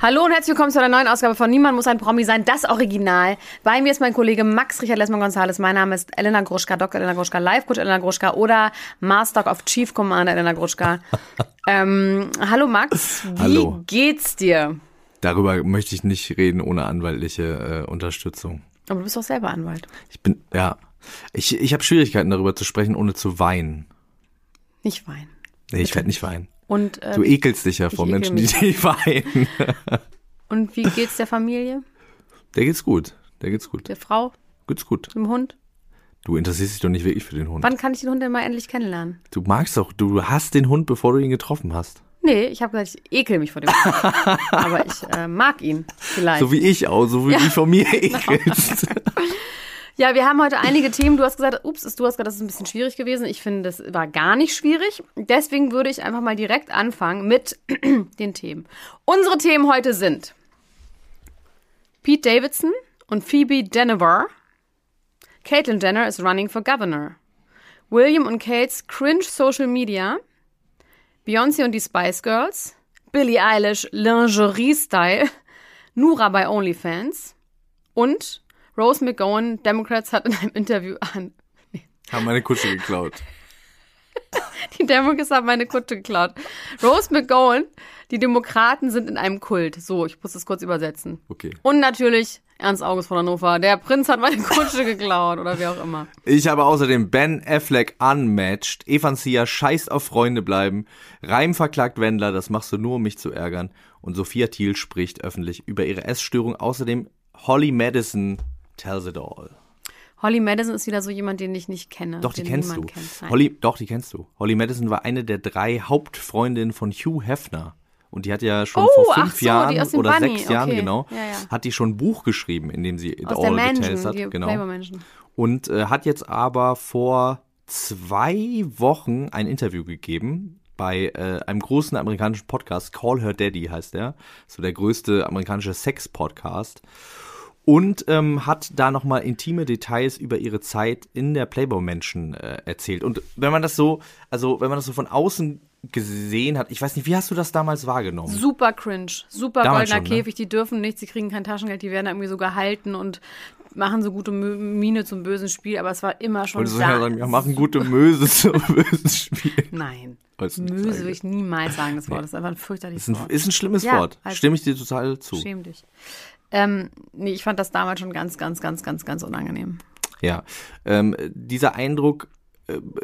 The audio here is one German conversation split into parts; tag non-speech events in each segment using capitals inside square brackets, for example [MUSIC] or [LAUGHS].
Hallo und herzlich willkommen zu einer neuen Ausgabe von Niemand muss ein Promi sein, das Original. Bei mir ist mein Kollege Max Richard Lesmann Gonzales. Mein Name ist Elena Gruschka, Dr. Elena Gruschka, Life Coach Elena Gruschka oder Master of Chief Commander Elena Gruschka. [LAUGHS] ähm, hallo Max, wie hallo. geht's dir? Darüber möchte ich nicht reden ohne anwaltliche äh, Unterstützung. Aber du bist doch selber Anwalt. Ich bin, ja. Ich, ich habe Schwierigkeiten darüber zu sprechen, ohne zu weinen. Nicht weinen. Nee, ich werde nicht weinen. Und, äh, du ekelst dich ja vor Menschen, die dich weinen. [LAUGHS] Und wie geht's der Familie? Der geht's gut. Der geht's gut. Der Frau? Geht's gut. Dem Hund? Du interessierst dich doch nicht wirklich für den Hund. Wann kann ich den Hund denn mal endlich kennenlernen? Du magst doch, du hast den Hund, bevor du ihn getroffen hast. Nee, ich habe gesagt, ich ekel mich vor dem Hund. [LAUGHS] Aber ich äh, mag ihn vielleicht. So wie ich auch, so wie ja. du dich vor mir [LAUGHS] ekelst. Ja, wir haben heute einige Themen. Du hast gesagt, ups, du hast gesagt, das ist ein bisschen schwierig gewesen. Ich finde, das war gar nicht schwierig. Deswegen würde ich einfach mal direkt anfangen mit [CLEARS THROAT] den Themen. Unsere Themen heute sind Pete Davidson und Phoebe Denver. Caitlyn Jenner is running for governor. William und Kates cringe Social Media. Beyoncé und die Spice Girls. Billie Eilish Lingerie Style. Nura bei OnlyFans. Und Rose McGowan, Democrats, hat in einem Interview an. Nee. Haben meine Kutsche geklaut. [LAUGHS] die Democrats haben meine Kutsche geklaut. Rose McGowan, die Demokraten sind in einem Kult. So, ich muss das kurz übersetzen. Okay. Und natürlich Ernst August von Hannover. Der Prinz hat meine Kutsche geklaut oder wie auch immer. Ich habe außerdem Ben Affleck unmatched. Evansia scheißt auf Freunde bleiben. Reim verklagt Wendler, das machst du nur, um mich zu ärgern. Und Sophia Thiel spricht öffentlich über ihre Essstörung. Außerdem Holly Madison tells it all. Holly Madison ist wieder so jemand, den ich nicht kenne. Doch, die kennst du. Kennt. Holly, doch, die kennst du. Holly Madison war eine der drei Hauptfreundinnen von Hugh Hefner. Und die hat ja schon oh, vor fünf so, Jahren oder Bunny. sechs Jahren, okay. genau, ja, ja. hat die schon ein Buch geschrieben, in dem sie It Aus All Mansion, hat. Genau. Und äh, hat jetzt aber vor zwei Wochen ein Interview gegeben bei äh, einem großen amerikanischen Podcast, Call Her Daddy heißt der. So der größte amerikanische Sex-Podcast und ähm, hat da nochmal intime Details über ihre Zeit in der Playboy Mansion äh, erzählt. Und wenn man das so, also wenn man das so von außen gesehen hat, ich weiß nicht, wie hast du das damals wahrgenommen? Super cringe, super damals goldener schon, ne? Käfig, die dürfen nichts, sie kriegen kein Taschengeld, die werden irgendwie so gehalten und machen so gute Miene zum bösen Spiel, aber es war immer schon so. Ja, sagen, ja, machen gute Möse [LAUGHS] zum bösen Spiel. Nein. Möse würde ich niemals sagen, das Wort. Das ist einfach ein fürchterliches ist ein, Wort. Ist ein schlimmes ja, Wort. Also Stimme ich dir total zu. Schäm dich. Ähm, nee, ich fand das damals schon ganz, ganz, ganz, ganz, ganz unangenehm. Ja, ähm, dieser Eindruck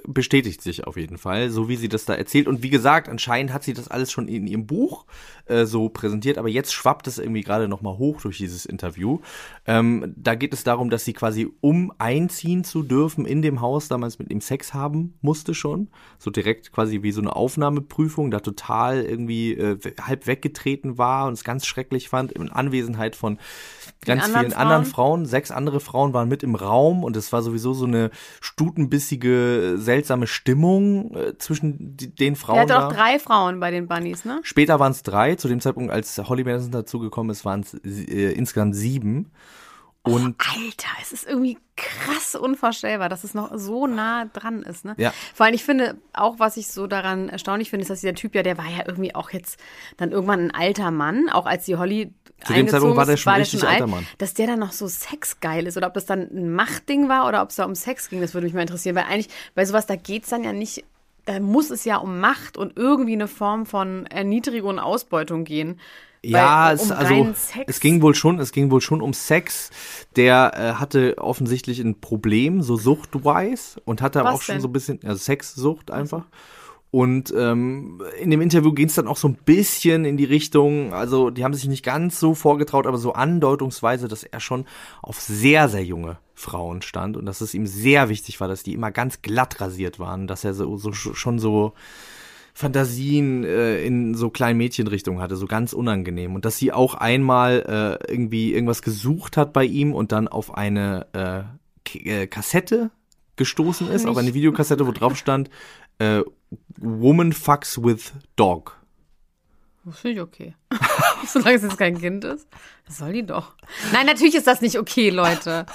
bestätigt sich auf jeden Fall, so wie sie das da erzählt. Und wie gesagt, anscheinend hat sie das alles schon in ihrem Buch äh, so präsentiert, aber jetzt schwappt es irgendwie gerade nochmal hoch durch dieses Interview. Ähm, da geht es darum, dass sie quasi, um einziehen zu dürfen in dem Haus, damals mit ihm Sex haben musste schon. So direkt quasi wie so eine Aufnahmeprüfung, da total irgendwie äh, halb weggetreten war und es ganz schrecklich fand, in Anwesenheit von ganz vielen Frauen. anderen Frauen. Sechs andere Frauen waren mit im Raum und es war sowieso so eine stutenbissige seltsame Stimmung äh, zwischen die, den Frauen. Er hatte auch drei Frauen bei den Bunnies, ne? Später waren es drei. Zu dem Zeitpunkt, als Holly Madison dazugekommen ist, waren es äh, insgesamt sieben. Und oh, Alter, es ist irgendwie krass unvorstellbar, dass es noch so nah dran ist. Ne? Ja. Vor allem, ich finde auch, was ich so daran erstaunlich finde, ist, dass dieser Typ ja, der war ja irgendwie auch jetzt dann irgendwann ein alter Mann, auch als die Holly zu dem Zeitpunkt war der schon war richtig schon alt, alter Mann. Dass der dann noch so sexgeil ist oder ob das dann ein Machtding war oder ob es da um Sex ging, das würde mich mal interessieren. Weil eigentlich bei sowas, da geht es dann ja nicht da muss es ja um Macht und irgendwie eine Form von Erniedrigung und Ausbeutung gehen. Ja, Weil, es, um also reinen Sex- es ging wohl schon, es ging wohl schon um Sex. Der äh, hatte offensichtlich ein Problem, so suchtwise und hatte Was auch schon denn? so ein bisschen, also Sexsucht einfach. Und ähm, in dem Interview ging es dann auch so ein bisschen in die Richtung, also die haben sich nicht ganz so vorgetraut, aber so andeutungsweise, dass er schon auf sehr, sehr junge Frauen stand und dass es ihm sehr wichtig war, dass die immer ganz glatt rasiert waren, dass er so, so schon so Fantasien äh, in so kleinen Mädchenrichtungen hatte, so ganz unangenehm. Und dass sie auch einmal äh, irgendwie irgendwas gesucht hat bei ihm und dann auf eine äh, K äh, Kassette gestoßen ist, auf eine Videokassette, wo drauf stand, äh, Woman fucks with dog. Das finde ich okay. [LAUGHS] Solange es jetzt kein Kind ist. Das soll die doch. Nein, natürlich ist das nicht okay, Leute.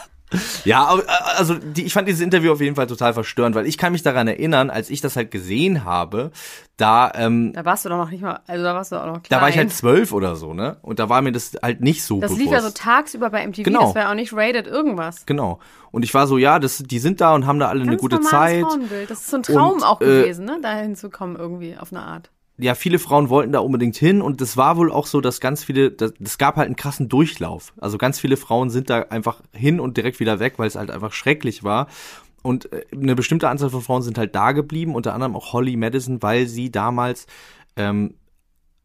Ja, äh, also die, ich fand dieses Interview auf jeden Fall total verstörend, weil ich kann mich daran erinnern, als ich das halt gesehen habe, da ähm, Da warst du doch noch nicht mal, also da warst du auch noch klein. da war ich halt zwölf oder so, ne? Und da war mir das halt nicht so Das bewusst. lief ja so tagsüber bei MTV, Genau. das war ja auch nicht rated irgendwas. Genau. Und ich war so, ja, das, die sind da und haben da alle eine Ganz gute normales Zeit. Das ist so ein Traum Und, auch äh, gewesen, ne? Da hinzukommen irgendwie auf eine Art. Ja, viele Frauen wollten da unbedingt hin und es war wohl auch so, dass ganz viele, das, das gab halt einen krassen Durchlauf. Also ganz viele Frauen sind da einfach hin und direkt wieder weg, weil es halt einfach schrecklich war. Und äh, eine bestimmte Anzahl von Frauen sind halt da geblieben, unter anderem auch Holly Madison, weil sie damals ähm,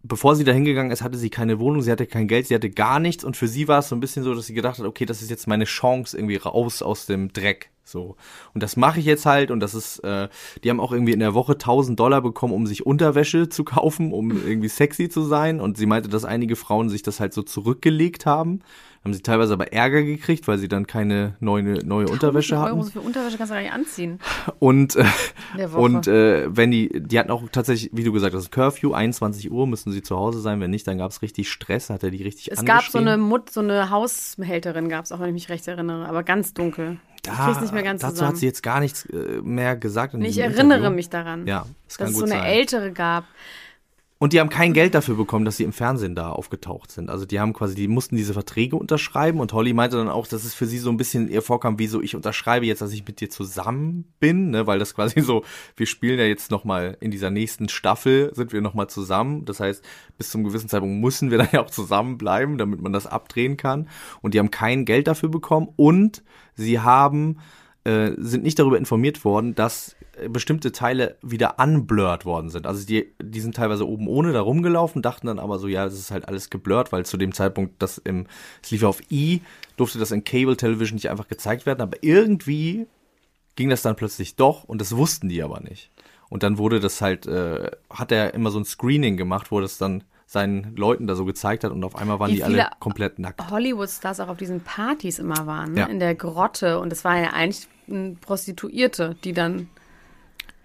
bevor sie da hingegangen ist, hatte sie keine Wohnung, sie hatte kein Geld, sie hatte gar nichts und für sie war es so ein bisschen so, dass sie gedacht hat, okay, das ist jetzt meine Chance irgendwie raus aus dem Dreck. So. Und das mache ich jetzt halt und das ist, äh, die haben auch irgendwie in der Woche 1000 Dollar bekommen, um sich Unterwäsche zu kaufen, um irgendwie sexy zu sein und sie meinte, dass einige Frauen sich das halt so zurückgelegt haben. Haben sie teilweise aber Ärger gekriegt, weil sie dann keine neue, neue Unterwäsche 1000 hatten. Euro so für Unterwäsche kannst du gar nicht anziehen. Und, äh, und äh, wenn die, die hatten auch tatsächlich, wie du gesagt hast, Curfew, 21 Uhr müssen sie zu Hause sein. Wenn nicht, dann gab es richtig Stress, hat er die richtig Es gab so eine Mut, so eine Haushälterin gab es auch, wenn ich mich recht erinnere, aber ganz dunkel. Ich krieg's nicht mehr ganz Dazu zusammen. hat sie jetzt gar nichts äh, mehr gesagt. Ich erinnere Interview. mich daran, Ja, das dass es so eine sein. ältere gab. Und die haben kein Geld dafür bekommen, dass sie im Fernsehen da aufgetaucht sind. Also die haben quasi, die mussten diese Verträge unterschreiben und Holly meinte dann auch, dass es für sie so ein bisschen ihr vorkam, wie so, ich unterschreibe jetzt, dass ich mit dir zusammen bin, ne, weil das quasi so, wir spielen ja jetzt nochmal in dieser nächsten Staffel, sind wir nochmal zusammen. Das heißt, bis zum gewissen Zeitpunkt müssen wir dann ja auch zusammenbleiben, damit man das abdrehen kann. Und die haben kein Geld dafür bekommen und sie haben äh, sind nicht darüber informiert worden, dass äh, bestimmte Teile wieder unblurred worden sind. Also die, die sind teilweise oben ohne da rumgelaufen, dachten dann aber so, ja, das ist halt alles geblurrt, weil zu dem Zeitpunkt, das im, es lief auf E, durfte das in Cable Television nicht einfach gezeigt werden, aber irgendwie ging das dann plötzlich doch und das wussten die aber nicht. Und dann wurde das halt, äh, hat er immer so ein Screening gemacht, wo das dann seinen Leuten da so gezeigt hat und auf einmal waren Wie die alle komplett nackt. Hollywood-Stars auch auf diesen Partys immer waren, ne? Ja. in der Grotte. Und es war ja eigentlich eine Prostituierte, die dann.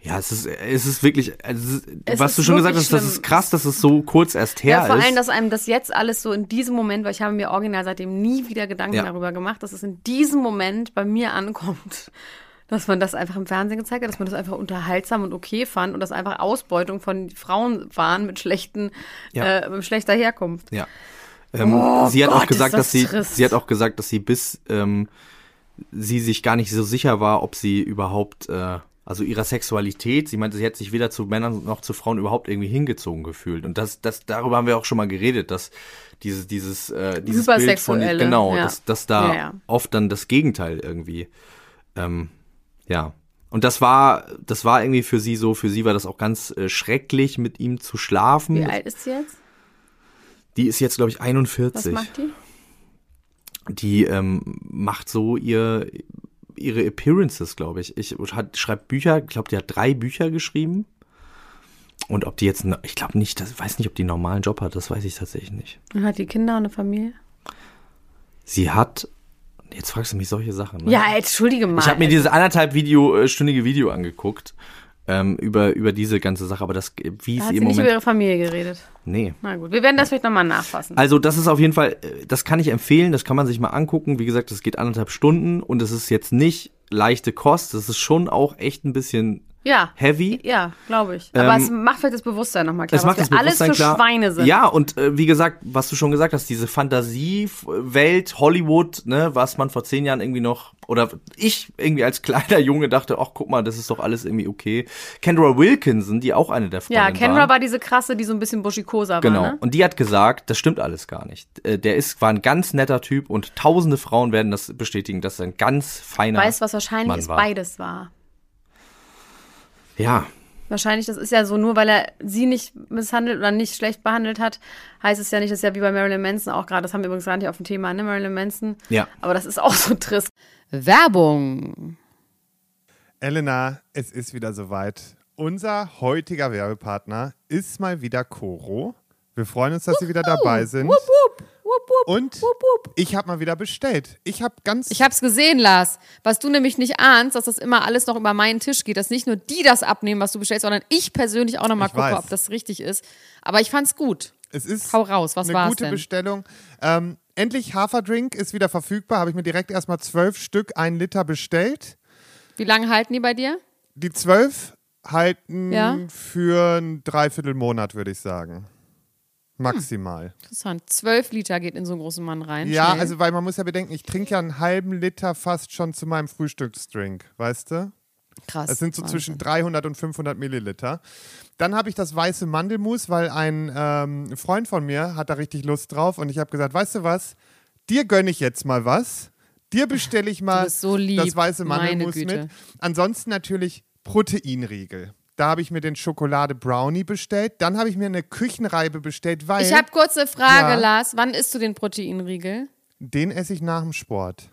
Ja, es ist, es ist wirklich, also es ist, was du schon gesagt hast, das ist krass, dass es so kurz erst her Ja, vor ist. allem, dass einem das jetzt alles so in diesem Moment, weil ich habe mir original seitdem nie wieder Gedanken Ja. darüber gemacht, dass es in diesem Moment bei mir ankommt. Dass man das einfach im Fernsehen gezeigt hat, dass man das einfach unterhaltsam und okay fand und das einfach Ausbeutung von Frauen waren mit schlechten, Ja. äh, mit schlechter Herkunft. Ja. Ähm, Oh sie hat Gott, auch gesagt, das dass sie, trist. sie hat auch gesagt, dass sie bis ähm, sie sich gar nicht so sicher war, ob sie überhaupt, äh, also ihrer Sexualität, sie meinte, sie hat sich weder zu Männern noch zu Frauen überhaupt irgendwie hingezogen gefühlt. Und das, das, darüber haben wir auch schon mal geredet, dass dieses, dieses, äh, dieses Bild von, genau, ja. dass, dass da Ja, ja. oft dann das Gegenteil irgendwie, ähm, ja. Und das war, das war irgendwie für sie so, für sie war das auch ganz äh, schrecklich, mit ihm zu schlafen. Wie alt ist sie jetzt? Die ist jetzt, glaube ich, 41. Was macht die? Die ähm, macht so ihr ihre Appearances, glaube ich. Ich hat, schreibt Bücher, ich glaube, die hat drei Bücher geschrieben. Und ob die jetzt, ich glaube nicht, das weiß nicht, ob die einen normalen Job hat, das weiß ich tatsächlich nicht. Und Hat die Kinder und eine Familie? Sie hat, jetzt fragst du mich solche Sachen. Ne? Ja, entschuldige mal. Ich habe mir dieses anderthalb Video, äh, stündige Video angeguckt ähm, über über diese ganze Sache, aber das, wie da es hat ihr sie im nicht über Moment, ihre Familie geredet. nee. Na gut, wir werden das vielleicht nochmal nachfassen. Also das ist auf jeden Fall, äh, das kann ich empfehlen, das kann man sich mal angucken. Wie gesagt, das geht anderthalb Stunden und es ist jetzt nicht leichte Kost, das ist schon auch echt ein bisschen ja. heavy. Ja, glaube ich. Aber ähm, es macht vielleicht das Bewusstsein nochmal klar, es macht das Bewusstsein alles für klar. Schweine sind. Ja, und äh, wie gesagt, was du schon gesagt hast, diese Fantasiewelt, Hollywood, ne, was man vor zehn Jahren irgendwie noch, oder ich irgendwie als [LAUGHS] kleiner Junge dachte, ach guck mal, das ist doch alles irgendwie okay. Kendra Wilkinson, die auch eine der Frauen Ja, Kendra war. war diese krasse, die so ein bisschen buschikoser war. Genau. Ne? Und die hat gesagt, das stimmt alles gar nicht. Äh, der ist, war ein ganz netter Typ und tausende Frauen werden das bestätigen, dass er ein ganz feiner. Weißt was wahrscheinlich Mann ist, beides war. Ja. Wahrscheinlich, das ist ja so, nur weil er sie nicht misshandelt oder nicht schlecht behandelt hat, heißt es ja nicht, dass ja wie bei Marilyn Manson auch gerade, das haben wir übrigens gar nicht auf dem Thema, ne, Marilyn Manson. Ja. Aber das ist auch so trist. Werbung. Elena, es ist wieder soweit. Unser heutiger Werbepartner ist mal wieder Coro. Wir freuen uns, dass wup, Sie wieder dabei sind. Wupp, wupp. Wupp, wupp, und wupp, ich habe mal wieder bestellt. Ich habe ganz. Ich habe es gesehen, Lars. Was du nämlich nicht ahnst, dass das immer alles noch über meinen Tisch geht, dass nicht nur die das abnehmen, was du bestellst, sondern ich persönlich auch noch mal ich gucke, weiß. ob das richtig ist. Aber ich fand's gut. Es ist Hau raus, was eine gute denn? Bestellung. Ähm, endlich Haferdrink ist wieder verfügbar. Habe ich mir direkt erstmal zwölf Stück, ein Liter bestellt. Wie lange halten die bei dir? Die zwölf halten ja? für ein Dreiviertelmonat, würde ich sagen. Maximal. Hm, interessant. Zwölf Liter geht in so einen großen Mann rein. Ja, schnell. also weil man muss ja bedenken, ich trinke ja einen halben Liter fast schon zu meinem Frühstücksdrink, weißt du? Krass. Das sind so Wahnsinn. zwischen 300 und 500 Milliliter. Dann habe ich das weiße Mandelmus, weil ein ähm, Freund von mir hat da richtig Lust drauf und ich habe gesagt, weißt du was, dir gönne ich jetzt mal was. Dir bestelle ich mal so das weiße Mandelmus mit. Ansonsten natürlich Proteinriegel. Da habe ich mir den Schokolade Brownie bestellt. Dann habe ich mir eine Küchenreibe bestellt, weil. Ich habe kurze Frage, ja, Lars. Wann isst du den Proteinriegel? Den esse ich nach dem Sport.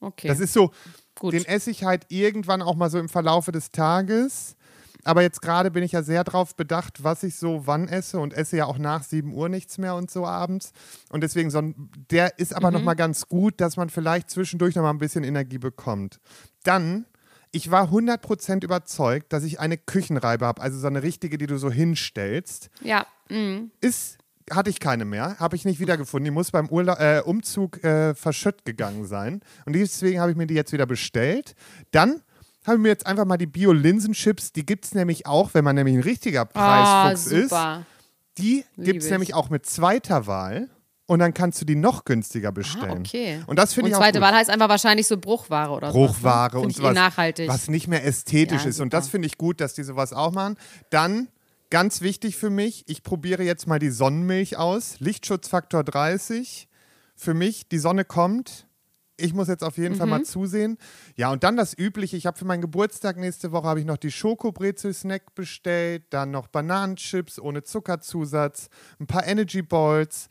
Okay. Das ist so. Gut. Den esse ich halt irgendwann auch mal so im Verlaufe des Tages. Aber jetzt gerade bin ich ja sehr darauf bedacht, was ich so wann esse und esse ja auch nach 7 Uhr nichts mehr und so abends. Und deswegen, so der ist aber mhm. nochmal ganz gut, dass man vielleicht zwischendurch nochmal ein bisschen Energie bekommt. Dann ich war 100% überzeugt, dass ich eine Küchenreibe habe, also so eine richtige, die du so hinstellst. Ja. Mhm. Ist hatte ich keine mehr, habe ich nicht wiedergefunden. Die muss beim Urla äh, Umzug äh, verschütt gegangen sein. Und deswegen habe ich mir die jetzt wieder bestellt. Dann habe ich mir jetzt einfach mal die Bio-Linsen-Chips, die gibt es nämlich auch, wenn man nämlich ein richtiger Preisfuchs oh, ist. Die gibt es nämlich auch mit zweiter Wahl und dann kannst du die noch günstiger ah, bestellen. Ah, okay. Und das finde ich auch. zweite auch Wahl heißt einfach wahrscheinlich so Bruchware oder so. Ne? Bruchware und eh sowas. nachhaltig. Was nicht mehr ästhetisch ja, ist. Super. Und das finde ich gut, dass die sowas auch machen. Dann ganz wichtig für mich, ich probiere jetzt mal die Sonnenmilch aus. Lichtschutzfaktor 30. Für mich, die Sonne kommt. Ich muss jetzt auf jeden mhm. Fall mal zusehen. Ja, und dann das Übliche. Ich habe für meinen Geburtstag nächste Woche ich noch die Schokobrezel-Snack bestellt, dann noch Bananenchips ohne Zuckerzusatz, ein paar Energy Balls,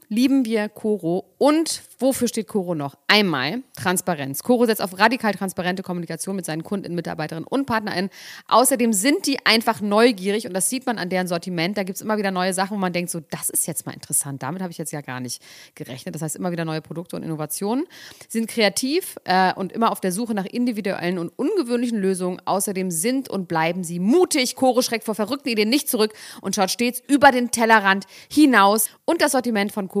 lieben wir Koro. Und wofür steht Koro noch? Einmal Transparenz. Koro setzt auf radikal transparente Kommunikation mit seinen Kunden, Mitarbeiterinnen und PartnerInnen. Außerdem sind die einfach neugierig und das sieht man an deren Sortiment. Da gibt es immer wieder neue Sachen, wo man denkt, so, das ist jetzt mal interessant. Damit habe ich jetzt ja gar nicht gerechnet. Das heißt, immer wieder neue Produkte und Innovationen. Sie sind kreativ äh, und immer auf der Suche nach individuellen und ungewöhnlichen Lösungen. Außerdem sind und bleiben sie mutig. Koro schreckt vor verrückten Ideen nicht zurück und schaut stets über den Tellerrand hinaus. Und das Sortiment von Koro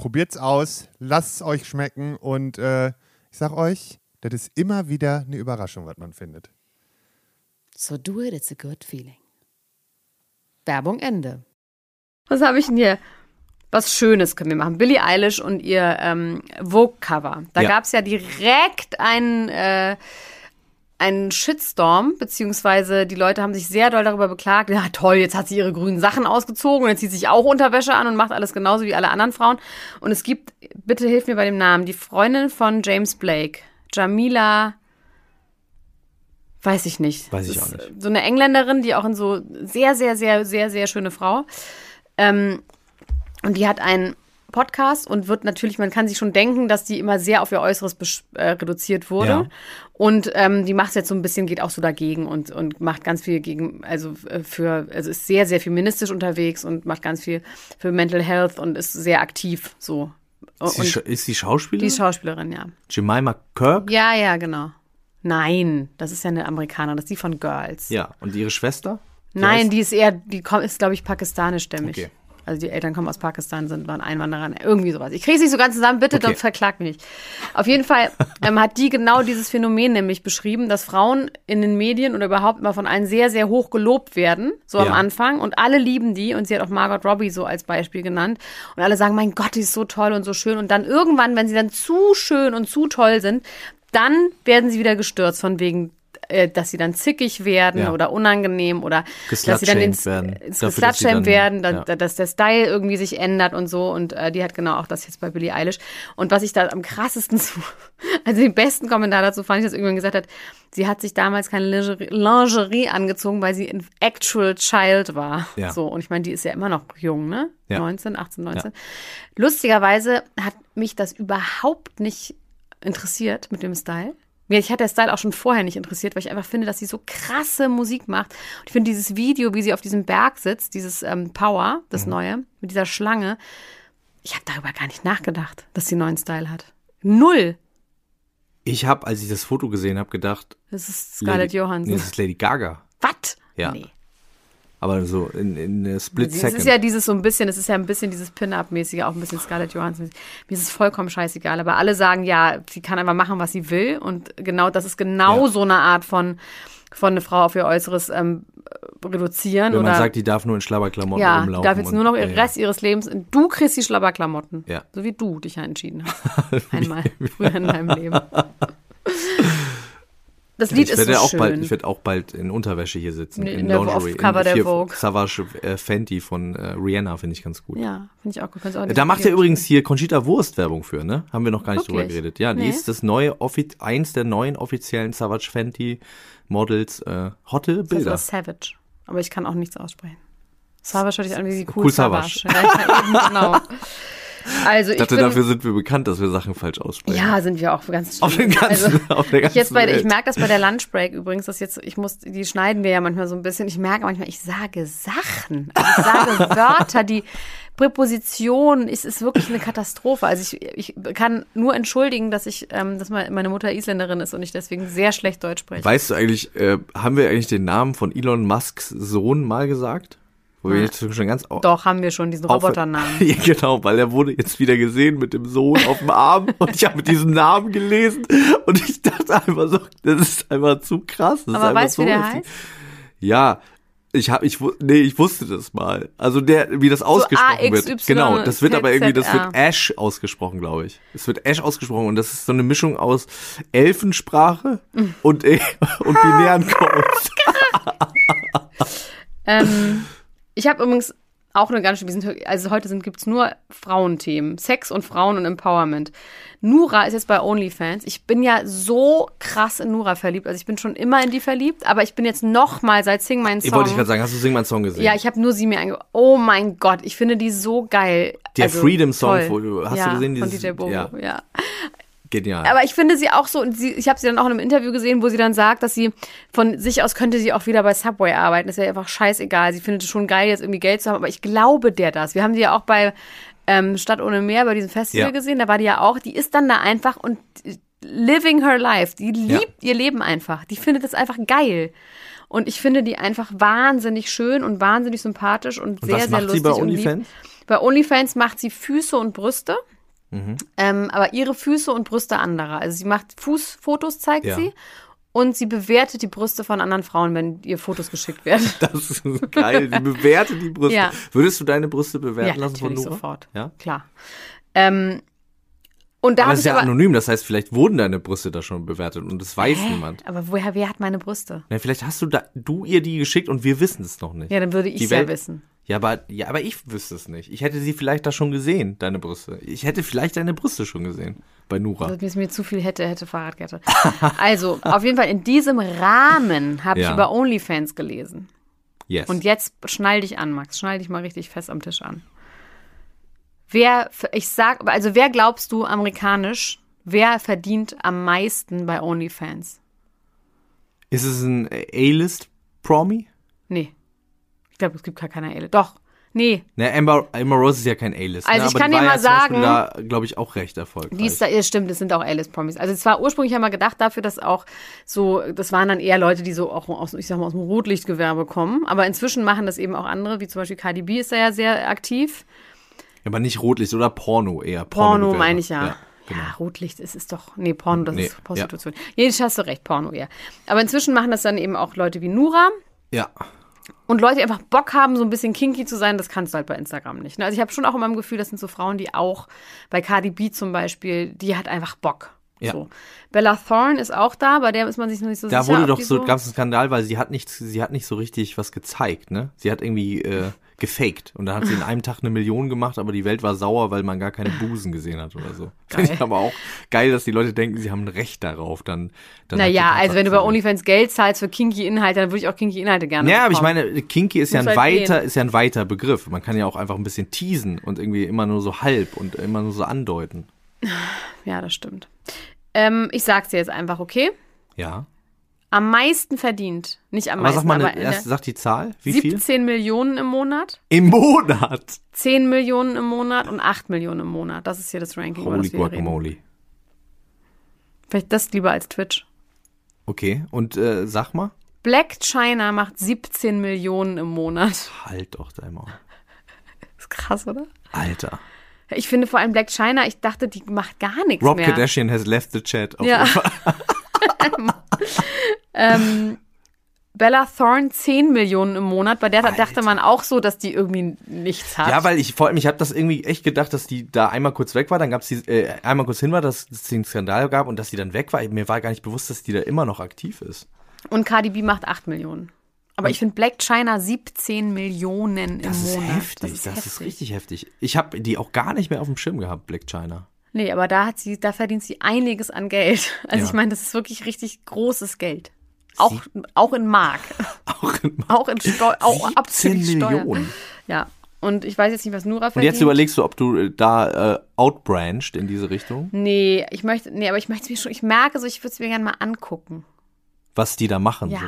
probiert's aus, lasst es euch schmecken und äh, ich sag euch, das ist immer wieder eine Überraschung, was man findet. So do it, it's a good feeling. Werbung Ende. Was habe ich denn hier? Was Schönes können wir machen. Billie Eilish und ihr ähm, Vogue-Cover. Da ja. gab es ja direkt einen. Äh, einen Shitstorm, beziehungsweise die Leute haben sich sehr doll darüber beklagt, ja toll, jetzt hat sie ihre grünen Sachen ausgezogen und jetzt zieht sich auch Unterwäsche an und macht alles genauso wie alle anderen Frauen. Und es gibt, bitte hilf mir bei dem Namen, die Freundin von James Blake, Jamila, weiß ich nicht. Weiß ich auch nicht. So eine Engländerin, die auch in so sehr, sehr, sehr, sehr, sehr schöne Frau. Ähm, und die hat ein Podcast und wird natürlich, man kann sich schon denken, dass die immer sehr auf ihr Äußeres äh, reduziert wurde. Ja. Und ähm, die macht jetzt so ein bisschen, geht auch so dagegen und, und macht ganz viel gegen, also äh, für, also ist sehr, sehr feministisch unterwegs und macht ganz viel für Mental Health und ist sehr aktiv so. Ist Scha- ist die Schauspielerin? die Schauspielerin, ja. Jemima Kirk? Ja, ja, genau. Nein, das ist ja eine Amerikanerin, das ist die von Girls. Ja. Und ihre Schwester? Die Nein, heißt- die ist eher, die ist, glaube ich, pakistanischstämmig. Okay. Also die Eltern kommen aus Pakistan, sind waren Einwanderer, irgendwie sowas. Ich kriege es nicht so ganz zusammen, bitte, Okay. dann verklagt mich nicht. Auf jeden Fall [LAUGHS] ähm, hat die genau dieses Phänomen nämlich beschrieben, dass Frauen in den Medien oder überhaupt mal von allen sehr, sehr hoch gelobt werden, so am Ja. Anfang. Und alle lieben die und sie hat auch Margot Robbie so als Beispiel genannt. Und alle sagen, mein Gott, die ist so toll und so schön. Und dann irgendwann, wenn sie dann zu schön und zu toll sind, dann werden sie wieder gestürzt von wegen äh, dass sie dann zickig werden Ja. oder unangenehm oder dass sie dann ins, werden. ins Dafür, dass dann- werden, da, ja. da, dass der Style irgendwie sich ändert und so. Und äh, die hat genau auch das jetzt bei Billie Eilish. Und was ich da am krassesten [LAUGHS] so, also den besten Kommentar dazu fand ich, dass irgendwann gesagt hat, sie hat sich damals keine Lingerie, Lingerie angezogen, weil sie ein actual child war. Ja. So, und ich meine, die ist ja immer noch jung, ne? Ja. 19, 18, 19. Lustigerweise hat mich das überhaupt nicht interessiert mit dem Style. Mir ich hat der Style auch schon vorher nicht interessiert, weil ich einfach finde, dass sie so krasse Musik macht. Und ich finde dieses Video, wie sie auf diesem Berg sitzt, dieses ähm, Power, das Mhm. neue, mit dieser Schlange, ich habe darüber gar nicht nachgedacht, dass sie einen neuen Style hat. Null. Ich habe, als ich das Foto gesehen habe, gedacht, Das ist Scarlett Lady, Johansson. Nee, das ist Lady Gaga. Was? Ja. Nee. Aber so in, in split Es second. ist ja dieses so ein bisschen, es ist ja ein bisschen dieses Pin-Up-mäßige, auch ein bisschen Scarlett Johansson. Mir ist es vollkommen scheißegal, aber alle sagen, ja, sie kann einfach machen, was sie will und genau, das ist genau Ja. so eine Art von, von eine Frau auf ihr Äußeres ähm, reduzieren Wenn oder man sagt, die darf nur in Schlabberklamotten ja, die rumlaufen. darf jetzt nur noch den ja. Rest ihres Lebens, du kriegst die Schlabberklamotten. Ja. So wie du dich ja entschieden hast. [LAUGHS] Einmal früher in deinem Leben. [LAUGHS] Das Lied Ich ist so auch schön. bald, ich werde auch bald in Unterwäsche hier sitzen. In in der- Lingerie. Cover der Vogue. Savage äh, Fenty von äh, Rihanna finde ich ganz gut. ja, finde ich auch gut. Auch Da macht ja übrigens hier Conchita Wurst Werbung für, ne? Haben wir noch gar nicht drüber Wirklich? geredet. Ja, die Nee. ist das neue, offi eins der neuen offiziellen Savage Fenty Models. Äh, hotte Das Bilder. ist Savage. Aber ich kann auch nichts aussprechen. Savage hört sich an wie cool, Cool Savage. Savage. Ja, eben, genau. [LAUGHS] Also Ich ich dachte, bin, dafür sind wir bekannt, dass wir Sachen falsch aussprechen. ja, sind wir auch ganz Auf den ganzen, also, [LAUGHS] auf der ganzen Jetzt bei, ich Welt. merke das bei der Lunchbreak übrigens, dass jetzt, ich muss, die schneiden wir ja manchmal so ein bisschen. Ich merke manchmal, ich sage Sachen. Also ich sage [LAUGHS] Wörter, die Präpositionen, es ist wirklich eine Katastrophe. Also ich, ich kann nur entschuldigen, dass ich, ähm, dass meine Mutter Isländerin ist und ich deswegen sehr schlecht Deutsch spreche. Weißt du eigentlich, äh, haben wir eigentlich den Namen von Elon Musks Sohn mal gesagt? Wo wir Ja. jetzt schon ganz Doch, haben wir schon diesen Roboternamen. [LAUGHS] ja, genau, weil er wurde jetzt wieder gesehen mit dem Sohn auf dem Arm [LAUGHS] und ich habe diesen Namen gelesen und ich dachte einfach so, das ist einfach zu krass. Das Aber weißt du, wie der heißt? Ja, ich habe, ich nee, ich wusste das mal. Also der, wie das ausgesprochen wird. AXY, Genau, das wird aber irgendwie, das wird. Ash ausgesprochen, glaube ich. Es wird Ash ausgesprochen und das ist so eine Mischung aus Elfensprache [LAUGHS] und äh, und binären Codes. Ähm, ich habe übrigens auch eine ganz schön, also heute sind, gibt's nur Frauenthemen. Sex und Frauen und Empowerment. Nura ist jetzt bei OnlyFans. Ich bin ja so krass in Nura verliebt. Also ich bin schon immer in die verliebt, aber ich bin jetzt noch mal seit Sing meinen Ich Song. wollte ich gerade sagen, hast du Sing meinen Song gesehen? ja, ich habe nur sie mir ange... Oh mein Gott, ich finde die so geil. Der also, Freedom-Song, toll. wo du- hast du ja, gesehen, Von dieses- DJ Bobo, ja. ja. Genial. Aber ich finde sie auch so, und sie, ich habe sie dann auch in einem Interview gesehen, wo sie dann sagt, dass sie von sich aus könnte sie auch wieder bei Subway arbeiten. Das ist ja einfach scheißegal. Sie findet es schon geil, jetzt irgendwie Geld zu haben, aber ich glaube der das. Wir haben sie ja auch bei ähm, Stadt ohne Meer, bei diesem Festival Ja. gesehen, da war die ja auch, die ist dann da einfach und living her life. Die liebt ihr Leben einfach. Die findet es einfach geil. Und ich finde die einfach wahnsinnig schön und wahnsinnig sympathisch und, Und sehr, was sehr macht lustig sie bei und lieb. OnlyFans? Bei OnlyFans macht sie Füße und Brüste. Mhm. Ähm, aber ihre Füße und Brüste anderer. Also sie macht Fußfotos, zeigt Ja. sie. Und sie bewertet die Brüste von anderen Frauen, wenn ihr Fotos geschickt werden. [LAUGHS] Das ist geil. Die bewertet die Brüste. Ja. Würdest du deine Brüste ja, bewerten lassen von Nora? sofort. Ja. Klar. Ähm, und da Aber es ist ich ja aber, anonym, das heißt, vielleicht wurden deine Brüste da schon bewertet und das weiß niemand. aber woher, wer hat meine Brüste? Na, vielleicht hast du da, du ihr die geschickt und wir wissen es noch nicht. Ja, dann würde ich es ja wissen. Ja, aber, ja, aber ich wüsste es nicht. Ich hätte sie vielleicht da schon gesehen, deine Brüste. Ich hätte vielleicht deine Brüste schon gesehen bei Nura. Wenn es mir zu viel hätte, hätte Fahrradkette. [LAUGHS] Also, auf jeden Fall in diesem Rahmen habe ich Ja. über OnlyFans gelesen. Yes. Und jetzt schnall dich an, Max. Schnall dich mal richtig fest am Tisch an. Wer, ich sag, also wer glaubst du amerikanisch, wer verdient am meisten bei OnlyFans? Ist es ein A-List-Promi? Nee. Ich glaube, es gibt gar keine Elle. Doch. Nee. Ne, Amber, Amber Rose ist ja kein A-List. Also ne? ich kann dir mal ja sagen- Da, glaube ich, auch recht erfolgreich. Die ist da, ja, stimmt, das sind auch Alice-Promis. Also es war ursprünglich ja mal gedacht dafür, dass auch so, das waren dann eher Leute, die so auch aus, ich sag mal, aus dem Rotlichtgewerbe kommen. Aber inzwischen machen das eben auch andere, wie zum Beispiel Cardi B ist da ja sehr aktiv. Aber nicht Rotlicht oder Porno eher. Porno Pornogewerbe. meine ich ja. Ja, genau. Rotlicht ist es doch. Nee, Porno, das Nee, ist Prostitution. Jedenfalls hast du recht, Porno eher. Aber inzwischen machen das dann eben auch Leute wie Nura. Ja. Und Leute, die einfach Bock haben, so ein bisschen kinky zu sein, das kannst du halt bei Instagram nicht. ne? Also ich habe schon auch immer im Gefühl, das sind so Frauen, die auch bei Cardi B zum Beispiel, die hat einfach Bock. Ja. So. Bella Thorne ist auch da, bei der ist man sich noch nicht so Da sicher. wurde ob doch die so, gab es einen Skandal, weil sie hat nicht, sie hat nicht so richtig was gezeigt, ne? Sie hat irgendwie äh, gefaked und dann hat sie in einem Tag eine Million gemacht, aber die Welt war sauer, weil man gar keine Busen gesehen hat oder so. Finde ich aber auch geil, dass die Leute denken, sie haben ein Recht darauf, dann. dann Naja, also wenn du bei OnlyFans Geld zahlst für kinky Inhalte, dann würde ich auch kinky Inhalte gerne Ja, aber ich meine, kinky ist ja ein halt weiter, gehen. ist ja ein weiter Begriff. Man kann ja auch einfach ein bisschen teasen und irgendwie immer nur so halb und immer nur so andeuten. Ja, das stimmt. Ähm, ich sag's dir jetzt einfach, okay? Ja. Am meisten verdient. Nicht am Aber meisten, sag mal, aber der- erst sag die Zahl. Wie viel? 17 Millionen im Monat, Im Monat. 10 Millionen im Monat und 8 Millionen im Monat. Das ist hier das Ranking. Holy hier reden. Guacamole. Vielleicht das lieber als Twitch. Okay, und äh, sag mal. Black China macht 17 Millionen im Monat. Halt doch dein Maul. [LAUGHS] ist krass, oder? Alter. Ich finde vor allem Black China, ich dachte, die macht gar nichts Rob mehr. Kardashian has left the chat. Auf Ja. [LAUGHS] [LAUGHS] ähm, Bella Thorne 10 Millionen im Monat. Bei der dachte man auch so, dass die irgendwie nichts hat. Ja, weil ich vor allem, ich habe das irgendwie echt gedacht, dass die da einmal kurz weg war, dann gab's die, äh, einmal kurz hin war, dass es den Skandal gab und dass die dann weg war. Mir war gar nicht bewusst, dass die da immer noch aktiv ist. Und Cardi B macht 8 Millionen. Aber ich finde Black China 17 Millionen Das im ist Monat. heftig, das ist, richtig heftig. Ich habe die auch gar nicht mehr auf dem Schirm gehabt, Black China. Nee, aber da hat sie, da verdient sie einiges an Geld. [LAUGHS] Also Ja. ich meine, das ist wirklich richtig großes Geld. Auch, [LAUGHS] auch in Mark. Auch in Auch in Steu auch 17 abzüglich Steuern. Millionen. Ja. Und ich weiß jetzt nicht, was Nura Und verdient. jetzt überlegst du, ob du äh, da äh, outbranched in diese Richtung, Nee, ich möchte, nee, aber ich möchte es mir schon, ich merke so, ich würde es mir gerne mal angucken. was die da machen. Ja. So.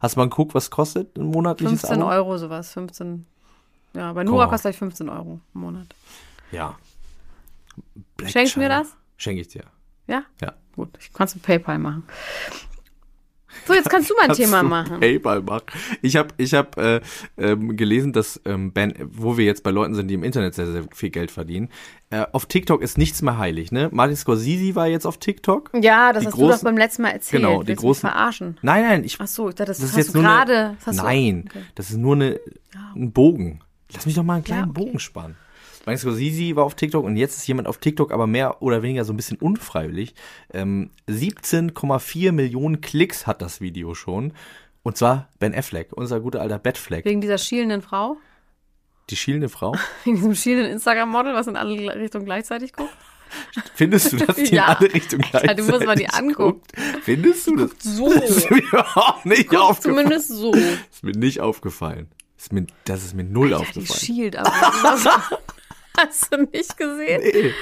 Hast du mal geguckt, was kostet ein monatliches 15 Abo? Euro sowas, 15. Ja, bei Nura Boah. kostet ich 15 Euro im Monat. Ja. Black Schenkst du mir das? Schenke ich dir. Ja? Ja. Gut, ich kannst du PayPal machen. So, jetzt kannst du mal ein Kannst Thema machen. PayPal machen. Ich habe ich hab, äh, ähm, gelesen, dass ähm, ben, wo wir jetzt bei Leuten sind, die im Internet sehr, sehr viel Geld verdienen. Äh, auf TikTok ist nichts mehr heilig, ne? Martin Scorsese war jetzt auf TikTok. Ja, das Die hast du doch großen- beim letzten Mal erzählt. Genau, die Willst großen- verarschen. Nein, nein, ich. Ach so, ich dachte, das, das ist hast jetzt du nur gerade. eine, Nein, Okay. das ist nur eine, ein Bogen. Lass mich doch mal einen kleinen Ja, okay. Bogen spannen. Martin Scorsese war auf TikTok und jetzt ist jemand auf TikTok, aber mehr oder weniger so ein bisschen unfreiwillig. Ähm, 17,4 Millionen Klicks hat das Video schon. Und zwar Ben Affleck, unser guter alter Batfleck. Wegen dieser schielenden Frau? Die schielende Frau. [LAUGHS] Wegen diesem schielenden Instagram-Model, was in alle Richtungen gleichzeitig guckt? Findest du, dass [LAUGHS] die Ja. in alle Richtungen Alter, gleichzeitig du musst mal die angucken. guckt? Findest du das? So. Das ist mir [LAUGHS] überhaupt nicht Guck aufgefallen. zumindest so. ist mir nicht aufgefallen. Ist mir, das ist mir null Ja, die aufgefallen. schielt aber. [LAUGHS] Hast du nicht gesehen? Nee.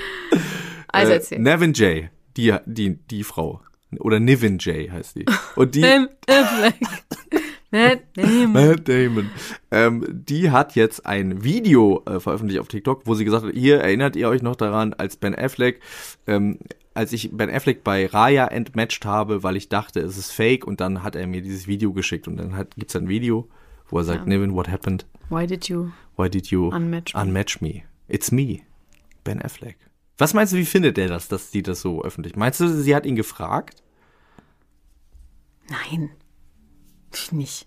Also Äh, erzähl. Nevin J, die, die, die Frau. Oder Niven J heißt die. Und die, Ben Affleck. Matt Damon. Matt Damon, ähm, die hat jetzt ein Video äh, veröffentlicht auf TikTok, wo sie gesagt hat, hier erinnert ihr euch noch daran, als Ben Affleck, ähm, als ich Ben Affleck bei Raya entmatcht habe, weil ich dachte, es ist fake und dann hat er mir dieses Video geschickt und dann hat, gibt's ein Video, wo er sagt, Ja. Niven, what happened? Why did you? Why did you Unmatch me. unmatch me? It's me, Ben Affleck. Was meinst du, wie findet er das, dass die das so öffentlich? Meinst du, sie hat ihn gefragt? Nein. Ich nicht.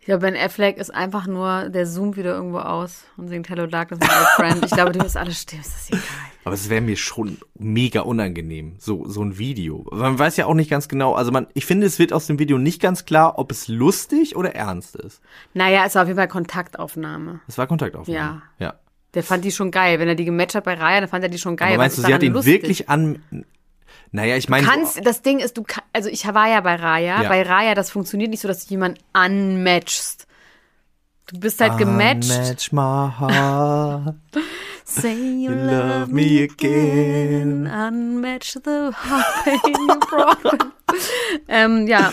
Ich glaube, Ben Affleck ist einfach nur, der zoomt wieder irgendwo aus und singt Hello Darkness, my friend. Ich glaube, dem ist alles still, ist das egal. Aber es wäre mir schon mega unangenehm, so, so ein Video. Man weiß ja auch nicht ganz genau, also man, ich finde, es wird aus dem Video nicht ganz klar, ob es lustig oder ernst ist. Naja, es war auf jeden Fall Kontaktaufnahme. Es war Kontaktaufnahme. Ja. Ja. Der fand die schon geil. Wenn er die gematcht hat bei Raya, dann fand er die schon geil. Aber meinst du, sie hat ihn lustig? wirklich an, naja, ich meine, kannst, das Ding ist, du kann, also ich war ja bei Raya. Ja. Bei Raya, das funktioniert nicht so, dass du jemanden unmatchst. Du bist halt gematcht. Match my heart. [LAUGHS] Say you, love, me again. Unmatch the heart pain you [LAUGHS] ähm, ja,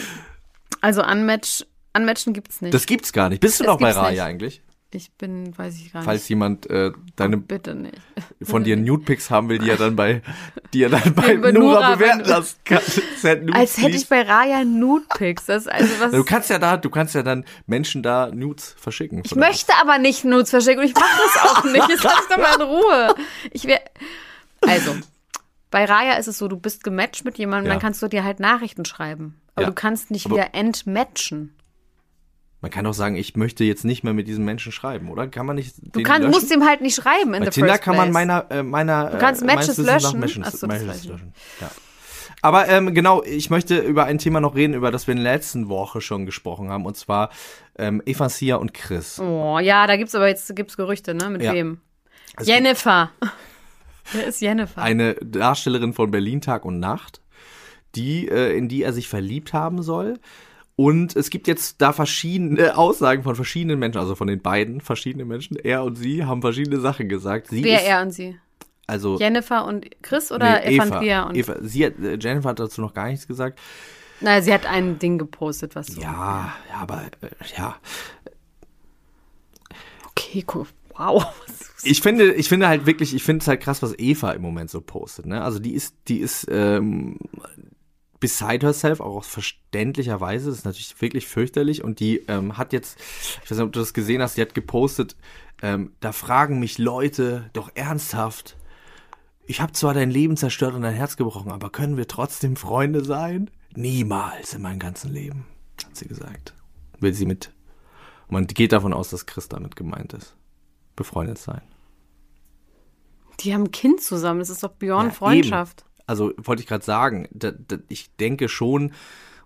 also unmatch, unmatchen gibt's nicht. Das gibt's gar nicht. Bist du Das noch bei Raya nicht. eigentlich? Ich bin, weiß ich gar Falls nicht. jemand äh, deine Bitte nicht. [LAUGHS] von dir Nude-Pics haben will, die er dann bei, die er dann bei Nora Nora, bewerten lassen kann. [LAUGHS] Als hätte ich bei Raya Nude-Pics. Das, also was, Du kannst ja da, du kannst ja dann Menschen da Nudes verschicken. Ich möchte aber nicht Nudes verschicken und ich mache das auch [LAUGHS] nicht. Jetzt lass doch mal in Ruhe. Ich wär, also, bei Raya ist es so, du bist gematcht mit jemandem, Ja. dann kannst du dir halt Nachrichten schreiben. Aber Ja. du kannst nicht Aber- wieder entmatchen. Man kann doch sagen, ich möchte jetzt nicht mehr mit diesem Menschen schreiben, oder? Kann man nicht Du kann, musst ihm halt nicht schreiben in Bei the Tinder first kann man place. meiner, äh, meiner Du kannst äh, Matches löschen. Matches, Ach so, das Matches löschen. Ja. Aber ähm, genau, ich möchte über ein Thema noch reden, über das wir in der letzten Woche schon gesprochen haben, und zwar ähm, Eva Sia und Chris. Oh, ja, da gibt's aber jetzt gibt's Gerüchte, ne? Mit Ja. wem? Es Jennifer. [LAUGHS] Wer ist Jennifer? Eine Darstellerin von Berlin Tag und Nacht, die, äh, in die er sich verliebt haben soll. Und es gibt jetzt da verschiedene [LAUGHS] Aussagen von verschiedenen Menschen, also von den beiden verschiedenen Menschen. Er und sie haben verschiedene Sachen gesagt. Sie Wer ist, er und sie? Also Jennifer und Chris oder nee, Eva, Evanthea und. Eva. Sie hat, äh, Jennifer hat dazu noch gar nichts gesagt. Naja, sie hat ein Ding gepostet, was so. Ja, ja, aber äh, ja. Okay, cool. Wow. [LAUGHS] Ich finde, ich finde halt wirklich, ich finde es halt krass, was Eva im Moment so postet. Ne? Also die ist, die ist ähm, beside herself, auch aus verständlicher Weise. Das ist natürlich wirklich fürchterlich. Und die ähm, hat jetzt, ich weiß nicht, ob du das gesehen hast, die hat gepostet, ähm, da fragen mich Leute doch ernsthaft, ich habe zwar dein Leben zerstört und dein Herz gebrochen, aber können wir trotzdem Freunde sein? Niemals in meinem ganzen Leben, hat sie gesagt. Will sie mit, man geht davon aus, dass Chris damit gemeint ist. Befreundet sein. Die haben ein Kind zusammen. Das ist doch beyond Ja, Freundschaft. Eben. Also wollte ich gerade sagen, da, da, ich denke schon,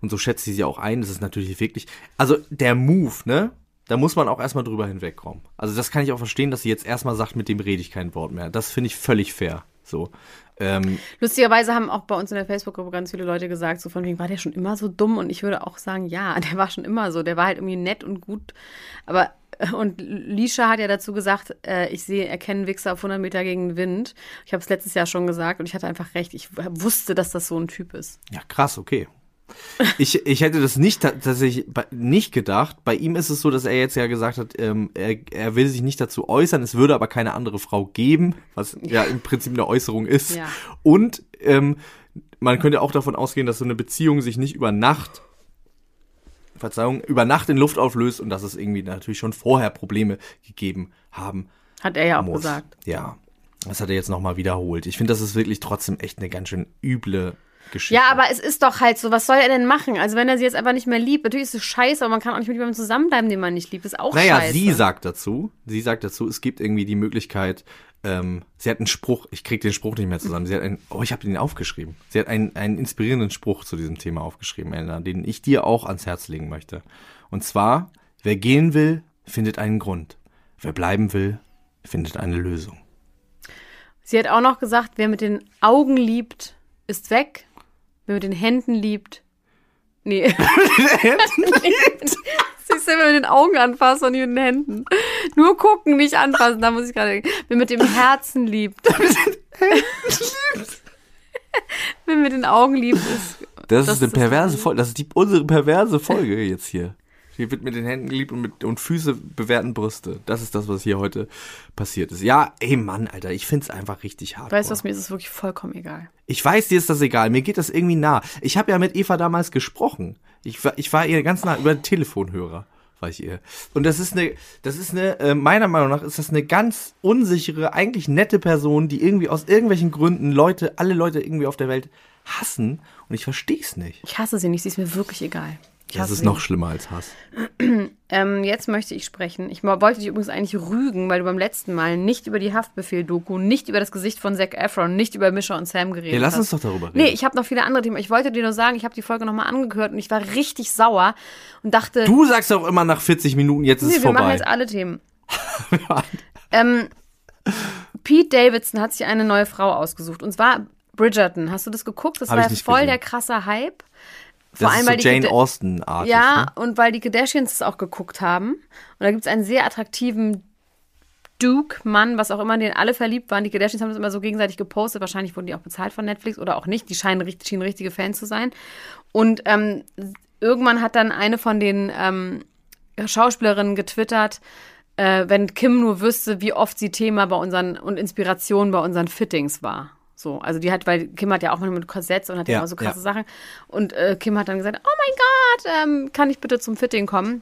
und so schätze ich sie auch ein, das ist natürlich wirklich, also der Move, ne? Da muss man auch erstmal drüber hinwegkommen. Also das kann ich auch verstehen, dass sie jetzt erstmal sagt, mit dem rede ich kein Wort mehr. Das finde ich völlig fair. So. Ähm, Lustigerweise haben auch bei uns in der Facebook-Gruppe ganz viele Leute gesagt, so von wegen, war der schon immer so dumm? Und ich würde auch sagen, ja, [LAUGHS] der war schon immer so. Der war halt irgendwie nett und gut. Aber, und Lisha hat ja dazu gesagt, äh, ich sehe, erkenne einen Wichser auf 100 Meter gegen den Wind. Ich habe es letztes Jahr schon gesagt und ich hatte einfach recht. Ich wusste, dass das so ein Typ ist. ja, krass, okay. Ich, ich hätte das nicht tatsächlich nicht gedacht. Bei ihm ist es so, dass er jetzt ja gesagt hat, ähm, er, er will sich nicht dazu äußern, es würde aber keine andere Frau geben, was ja, im Prinzip eine Äußerung ist. Ja. Und ähm, man könnte auch davon ausgehen, dass so eine Beziehung sich nicht über Nacht, Verzeihung, über Nacht in Luft auflöst und dass es irgendwie natürlich schon vorher Probleme gegeben haben Hat er ja auch muss. gesagt. Ja, das hat er jetzt nochmal wiederholt. Ich finde, das ist wirklich trotzdem echt eine ganz schön üble Geschichte. Ja, aber es ist doch halt so, was soll er denn machen? Also wenn er sie jetzt einfach nicht mehr liebt, natürlich ist es scheiße, aber man kann auch nicht mit jemandem zusammenbleiben, den man nicht liebt. Ist auch Naja, scheiße. sie sagt dazu, sie sagt dazu, es gibt irgendwie die Möglichkeit, ähm, sie hat einen Spruch, ich krieg den Spruch nicht mehr zusammen, sie hat einen, oh, ich habe den aufgeschrieben. Sie hat einen, einen inspirierenden Spruch zu diesem Thema aufgeschrieben, Elena, den ich dir auch ans Herz legen möchte. Und zwar, wer gehen will, findet einen Grund. Wer bleiben will, findet eine Lösung. Sie hat auch noch gesagt, wer mit den Augen liebt, ist weg. Wer mit den Händen liebt. Nee. [LAUGHS] Siehst du, [LAUGHS] wenn wir mit den Augen anfassen und mit den Händen. Nur gucken, nicht anfassen, da muss ich gerade denken. Wer mit dem Herzen liebt. Wer mit den Augen liebt, ist. Das, Das ist eine perverse Folge, das ist die, unsere perverse Folge jetzt hier. Hier wird mit den Händen geliebt und, mit, und Füße bewerten Brüste. Das ist das, was hier heute passiert ist. Ja, ey Mann, Alter, ich find's einfach richtig hart. Weißt du was, mir ist es wirklich vollkommen egal. Ich weiß, dir ist das egal. Mir geht das irgendwie nah. Ich habe ja mit Eva damals gesprochen. Ich war, ich war ihr ganz nah über den Telefonhörer. War ich ihr. Und das ist eine, das ist eine, äh, meiner Meinung nach ist das eine ganz unsichere, eigentlich nette Person, die irgendwie aus irgendwelchen Gründen Leute, alle Leute irgendwie auf der Welt hassen. Und ich verstehe es nicht. Ich hasse sie nicht, sie ist mir wirklich egal. Das ist noch schlimmer als Hass. [CLEARS THROAT] Ähm, jetzt möchte ich sprechen. Ich wollte dich übrigens eigentlich rügen, weil du beim letzten Mal nicht über die Haftbefehl-Doku, nicht über das Gesicht von Zac Efron, nicht über Mischa und Sam geredet Ja, lass hast. uns doch darüber reden. Nee, ich habe noch viele andere Themen. Ich wollte dir nur sagen, ich habe die Folge nochmal angehört und ich war richtig sauer und dachte, Du sagst doch immer nach 40 Minuten, jetzt ist nee, es wir machen vorbei. jetzt alle Themen. [LAUGHS] ähm, Pete Davidson hat sich eine neue Frau ausgesucht und zwar Bridgerton. Hast du das geguckt? Das Hab war nicht voll gesehen. der krasse Hype. Vor das allem, ist weil so die Jane Austen-artig. Ja, Ne? und weil die Kardashians es auch geguckt haben. Und da gibt es einen sehr attraktiven Duke-Mann, was auch immer, den alle verliebt waren. Die Kardashians haben das immer so gegenseitig gepostet. Wahrscheinlich wurden die auch bezahlt von Netflix oder auch nicht. Die scheinen, schienen richtige Fans zu sein. Und ähm, irgendwann hat dann eine von den ähm, Schauspielerinnen getwittert, äh, wenn Kim nur wüsste, wie oft sie Thema bei unseren und Inspiration bei unseren Fittings war. So, also die hat, weil Kim hat ja auch manchmal mit Korsetts und hat ja, Ja, immer so krasse ja. Sachen. Und äh, Kim hat dann gesagt, oh mein Gott, ähm, kann ich bitte zum Fitting kommen?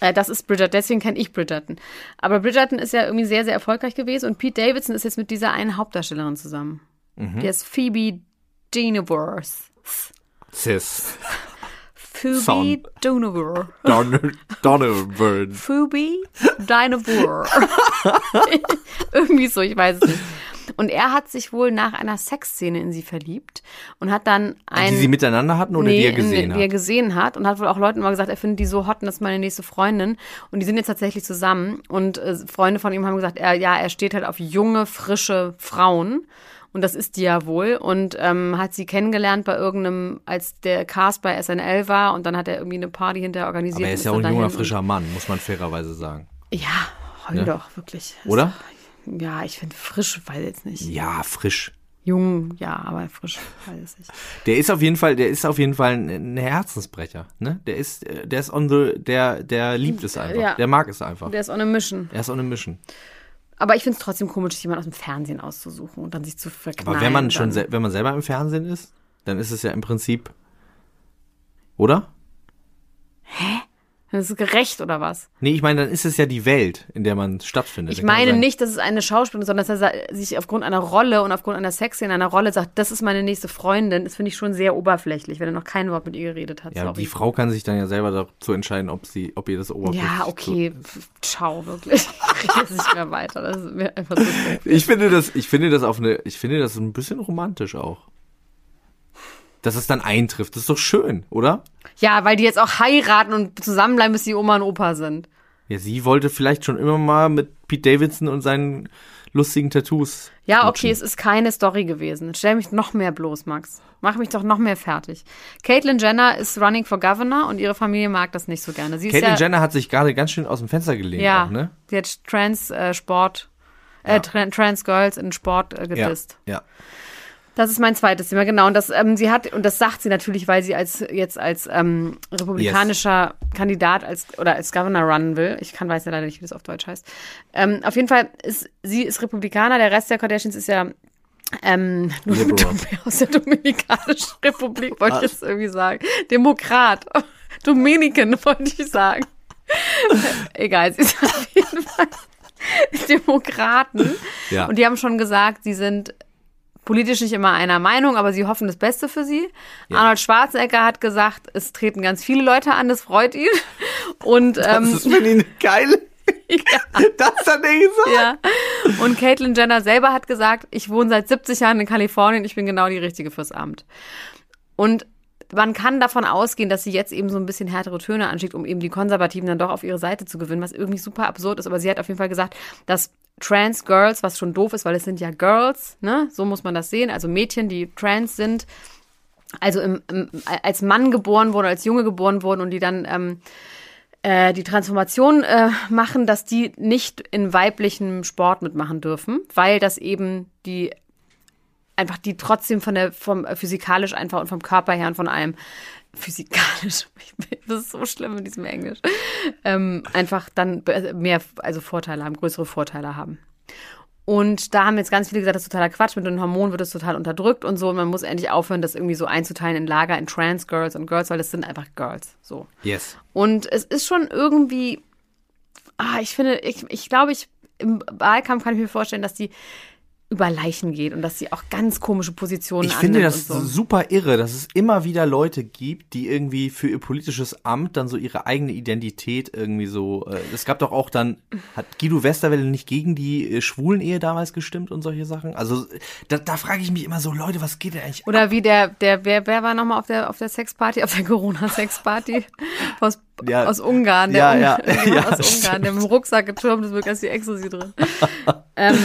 Äh, das ist Bridgerton, deswegen kenne ich Bridgerton. Aber Bridgerton ist ja irgendwie sehr, sehr erfolgreich gewesen und Pete Davidson ist jetzt mit dieser einen Hauptdarstellerin zusammen. Mhm. Die ist Phoebe Dynevor. Sis. Phoebe Sound. Dynevor. Don Donovan. Phoebe Dynevor. [LAUGHS] Irgendwie so, ich weiß es nicht. Und er hat sich wohl nach einer Sexszene in sie verliebt und hat dann ein. Die sie miteinander hatten oder die er gesehen in, die er hat? gesehen hat und hat wohl auch Leuten mal gesagt, er findet die so hot und das ist meine nächste Freundin. Und die sind jetzt tatsächlich zusammen. Und äh, Freunde von ihm haben gesagt, er, ja, er steht halt auf junge, frische Frauen. Und das ist die ja wohl. Und ähm, hat sie kennengelernt bei irgendeinem, als der Cast bei SNL war. Und dann hat er irgendwie eine Party hinterher organisiert. Aber er ist ja auch ein junger, frischer Mann, muss man fairerweise sagen. Ja, heul doch, wirklich. Oder? Ja, ich finde frisch, weiß jetzt nicht. Ja, frisch. Jung, ja, aber frisch, weiß ich nicht. Der ist auf jeden Fall, der ist auf jeden Fall ein, Herzensbrecher, ne? Der ist, der ist on the, der, der liebt es einfach. Ja. Der mag es einfach. Der ist on a mission. er ist on a mission. Aber ich finde es trotzdem komisch, sich jemand aus dem Fernsehen auszusuchen und dann sich zu verknallen. Aber wenn man schon, wenn man selber im Fernsehen ist, dann ist es ja im Prinzip, oder? Das ist gerecht oder was? Nee, ich meine, dann ist es ja die Welt, in der man stattfindet. Ich meine sagen, nicht, dass es eine Schauspielerin ist, sondern dass er sich aufgrund einer Rolle und aufgrund einer Sex in einer Rolle sagt, das ist meine nächste Freundin. Das finde ich schon sehr oberflächlich, wenn er noch kein Wort mit ihr geredet hat. Ja, sorry. die Frau kann sich dann ja selber dazu entscheiden, ob sie, ob ihr das oberflächlich Ja, okay. Pf, Ciao, wirklich. [LAUGHS] Ich rede nicht mehr weiter. Das ist mir einfach so. Ich finde das, ich finde das auf eine, ich finde das ein bisschen romantisch auch. Dass es dann eintrifft, das ist doch schön, oder? Ja, weil die jetzt auch heiraten und zusammenbleiben, bis die Oma und Opa sind. Ja, sie wollte vielleicht schon immer mal mit Pete Davidson und seinen lustigen Tattoos. Ja, okay, es ist keine Story gewesen. Stell mich noch mehr bloß, Max. Mach mich doch noch mehr fertig. Caitlyn Jenner ist running for governor und ihre Familie mag das nicht so gerne. Sie ist Caitlyn ja, Jenner hat sich gerade ganz schön aus dem Fenster gelehnt, ja, auch, ne? sie hat Trans äh, Sport, äh, Tran- Trans Girls in Sport äh, Ja, gedisst. ja. Das ist mein zweites Thema, genau. Und das, ähm, sie hat, und das sagt sie natürlich, weil sie als jetzt als ähm, republikanischer Kandidat als oder als Governor runnen will. Ich kann weiß ja leider nicht, wie das auf Deutsch heißt. Ähm, auf jeden Fall ist sie ist Republikaner, der Rest der Kardashians ist ja ähm, [LAUGHS] Liberal. aus der Dominikanischen Republik, wollte ich jetzt irgendwie sagen. Demokrat. [LAUGHS] Dominican, wollte ich sagen. [LAUGHS] Egal, sie ist auf jeden Fall Demokraten. Ja. Und die haben schon gesagt, sie sind politisch nicht immer einer Meinung, aber sie hoffen das Beste für sie. Arnold Schwarzenegger hat gesagt, es treten ganz viele Leute an, das freut ihn. Und Das ähm, ist für ihn geil. Das hat er gesagt. ja. Und Caitlyn Jenner selber hat gesagt, ich wohne seit 70 Jahren in Kalifornien, ich bin genau die Richtige fürs Amt. Und man kann davon ausgehen, dass sie jetzt eben so ein bisschen härtere Töne anschickt, um eben die Konservativen dann doch auf ihre Seite zu gewinnen, was irgendwie super absurd ist. Aber sie hat auf jeden Fall gesagt, dass Trans Girls, was schon doof ist, weil es sind ja Girls, ne? So muss man das sehen. Also Mädchen, die trans sind, also im, im, als Mann geboren wurden, als Junge geboren wurden und die dann ähm, äh, die Transformation äh, machen, dass die nicht in weiblichem Sport mitmachen dürfen, weil das eben die einfach die trotzdem von der vom äh, physikalisch einfach und vom Körper her und von allem physikalisch [LAUGHS] das ist so schlimm in diesem Englisch ähm, einfach dann be- mehr also Vorteile haben größere Vorteile haben und da haben jetzt ganz viele gesagt, das ist totaler Quatsch. Mit den Hormonen wird es total unterdrückt und so. Und man muss endlich aufhören, das irgendwie so einzuteilen in Lager, in Trans Girls und Girls, weil das sind einfach Girls. So. Yes. Und es ist schon irgendwie, ah, ich finde, ich, ich glaube, ich, im Wahlkampf kann ich mir vorstellen, dass die über Leichen geht und dass sie auch ganz komische Positionen Ich finde das so. super irre, dass es immer wieder Leute gibt, die irgendwie für ihr politisches Amt dann so ihre eigene Identität irgendwie so. Äh, es gab doch auch dann, hat Guido Westerwelle nicht gegen die äh, Schwulen-Ehe damals gestimmt und solche Sachen? Also da, da frage ich mich immer so, Leute, was geht denn eigentlich? ab? Oder wie der, der, wer, wer war nochmal auf der, auf der Sexparty, auf der Corona-Sexparty [LAUGHS] aus, Ja. aus Ungarn, der Ja, Un- ja, [LAUGHS] ja, aus Ungarn, der mit dem Rucksack getürmt ist, wirklich als die Ecstasy drin. [LAUGHS] ähm,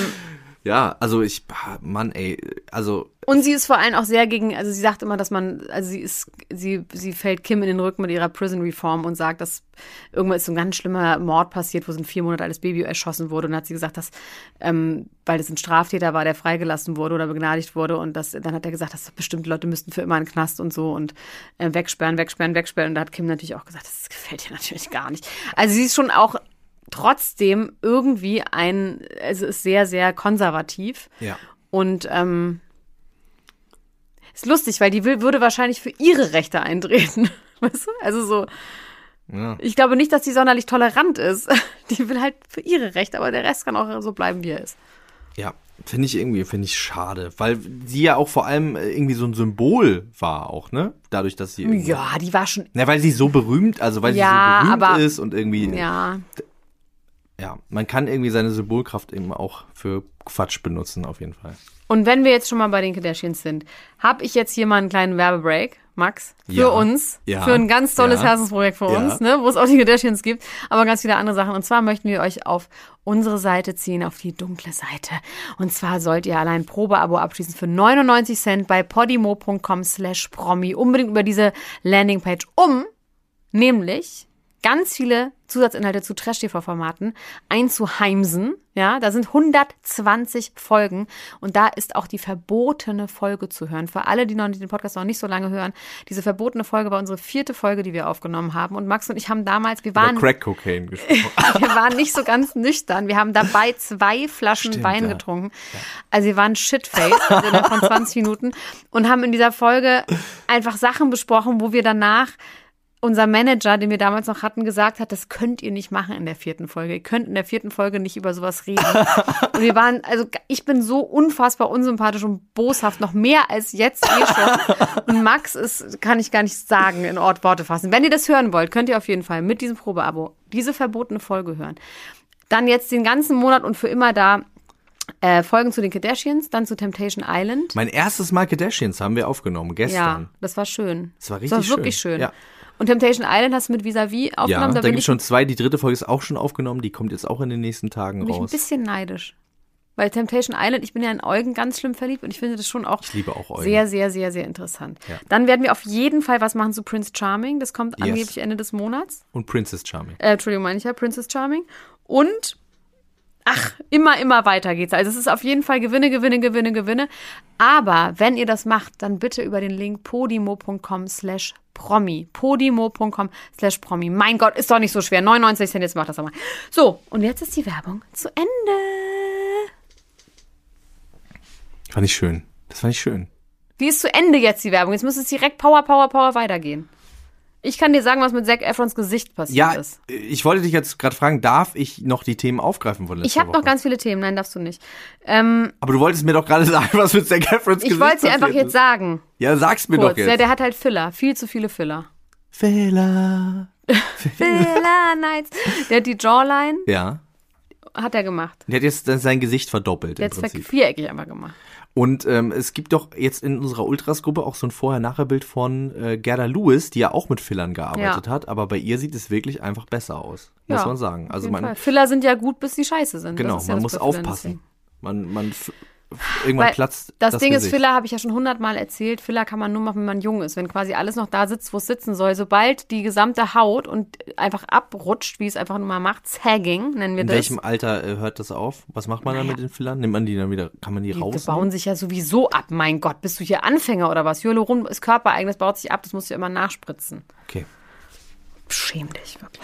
Ja, also ich, Mann, ey, also und sie ist vor allem auch sehr gegen, also sie sagt immer, dass man, also sie ist, sie, sie fällt Kim in den Rücken mit ihrer Prison Reform und sagt, dass irgendwann ist so ein ganz schlimmer Mord passiert, wo so ein vier Monate altes Baby erschossen wurde. Und dann hat sie gesagt, dass, ähm, weil das ein Straftäter war, der freigelassen wurde oder begnadigt wurde. Und das, dann hat er gesagt, dass bestimmte Leute müssten für immer in den Knast und so und äh, wegsperren, wegsperren, wegsperren. Und da hat Kim natürlich auch gesagt, das gefällt ihr [LAUGHS] natürlich gar nicht. Also sie ist schon auch trotzdem irgendwie ein, also ist sehr, sehr konservativ. ja. Und ähm, ist lustig, weil die will, würde wahrscheinlich für ihre Rechte eintreten. [LAUGHS] Weißt du? Also so, ja. ich glaube nicht, dass die sonderlich tolerant ist. [LAUGHS] Die will halt für ihre Rechte, aber der Rest kann auch so bleiben, wie er ist. Ja, finde ich irgendwie, finde ich schade, weil sie ja auch vor allem äh, irgendwie so ein Symbol war auch, ne? Dadurch, dass sie irgendwie- Ja, die war schon. Na, weil sie so berühmt, also weil Ja, sie so berühmt aber- ist und irgendwie, ja. Ja. man kann irgendwie seine Symbolkraft eben auch für Quatsch benutzen, auf jeden Fall. Und wenn wir jetzt schon mal bei den Kardashians sind, habe ich jetzt hier mal einen kleinen Werbebreak, Max, für Ja. uns, Ja. für ein ganz tolles Ja. Herzensprojekt für uns, ne, wo es auch die Kardashians gibt, aber ganz viele andere Sachen. Und zwar möchten wir euch auf unsere Seite ziehen, auf die dunkle Seite. Und zwar sollt ihr allein ein Probeabo abschließen für 99 Cent bei podimo.com slash promi. Unbedingt über diese Landingpage, um nämlich ganz viele Zusatzinhalte zu Trash-TV-Formaten einzuheimsen. Ja, da sind 120 Folgen und da ist auch die verbotene Folge zu hören. Für alle, die noch den Podcast noch nicht so lange hören, diese verbotene Folge war unsere vierte Folge, die wir aufgenommen haben. Und Max und ich haben damals, wir waren, Crack Cocaine gesprochen. [LAUGHS] wir waren nicht so ganz nüchtern. Wir haben dabei zwei Flaschen Stimmt, Wein ja. getrunken. Also wir waren shitfaced innerhalb von 20 Minuten und haben in dieser Folge einfach Sachen besprochen, wo wir danach unser Manager, den wir damals noch hatten, gesagt hat, das könnt ihr nicht machen in der vierten Folge. Ihr könnt in der vierten Folge nicht über sowas reden. [LAUGHS] Und wir waren, also ich bin so unfassbar unsympathisch und boshaft, noch mehr als jetzt eh schon. Und Max ist, kann ich gar nicht sagen, in Ort Worte fassen. Wenn ihr das hören wollt, könnt ihr auf jeden Fall mit diesem Probeabo diese verbotene Folge hören. Dann jetzt den ganzen Monat und für immer da äh, Folgen zu den Kardashians, dann zu Temptation Island. Mein erstes Mal Kardashians haben wir aufgenommen, Ja, gestern. das war schön. Das war Das war richtig wirklich schön. schön. Ja. Und Temptation Island hast du mit Vis-a-vis Ja, aufgenommen. da bin gibt es schon zwei. Die dritte Folge ist auch schon aufgenommen. Die kommt jetzt auch in den nächsten Tagen bin ich ein raus. bisschen neidisch. Weil Temptation Island, ich bin ja in Eugen ganz schlimm verliebt und ich finde das schon auch Ich liebe auch Eugen. sehr, sehr, sehr, sehr interessant. Ja. Dann werden wir auf jeden Fall was machen zu Prince Charming. Das kommt Yes. angeblich Ende des Monats. Und Princess Charming. Äh, Entschuldigung, meine ich ja, Princess Charming. Und, ach, immer, immer weiter geht's. Also es ist auf jeden Fall Gewinne, Gewinne, Gewinne, Gewinne. Aber wenn ihr das macht, dann bitte über den Link podimo.com slash promi. podimo.com slash promi. Mein Gott, ist doch nicht so schwer. 99 Cent, jetzt macht das doch mal. So, und jetzt ist die Werbung zu Ende. Fand ich schön. Das fand ich schön. Die ist zu Ende jetzt, die Werbung. Jetzt muss es direkt Power, Power, Power weitergehen. Ich kann dir sagen, was mit Zac Efrons Gesicht passiert Ja, ist. ich wollte dich jetzt gerade fragen, darf ich noch die Themen aufgreifen von letzter Ich habe noch ganz viele Themen. Nein, darfst du nicht. Ähm, Aber du wolltest mir doch gerade [LAUGHS] sagen, was mit Zac Efrons ich Gesicht wollte sie einfach passiert jetzt ist. sagen. Ja, sag's mir Kurz. doch jetzt. Der, der hat halt Filler. Viel zu viele Filler. Fehler. Filler [LAUGHS] Nights. Der hat die Jawline, Ja. hat er gemacht. Der hat jetzt sein Gesicht verdoppelt Der hat es viereckig einfach gemacht. Und ähm, es gibt doch jetzt in unserer Ultras-Gruppe auch so ein Vorher-Nachher-Bild von äh, Gerda Lewis, die ja auch mit Fillern gearbeitet Ja. hat, aber bei ihr sieht es wirklich einfach besser aus, muss Ja, man sagen. Also man, Fall. Filler sind ja gut, bis die scheiße sind. genau, ja man das muss aufpassen. Man, man irgendwann Weil platzt das, das Ding Gesicht. ist, Filler habe ich ja schon hundertmal erzählt. Filler kann man nur machen, wenn man jung ist. Wenn quasi alles noch da sitzt, wo es sitzen soll. Sobald die gesamte Haut und einfach abrutscht, wie es einfach nur mal macht, Sagging nennen wir In das. welchem Alter äh, hört das auf? Was macht man dann mit den Fillern? Nimmt man die dann wieder, kann man die, Die raus? bauen sich ja sowieso ab. Mein Gott, bist du hier Anfänger oder was? Hyaluron ist körpereigenes, baut sich ab. Das musst du immer nachspritzen. Okay. Schäm dich wirklich.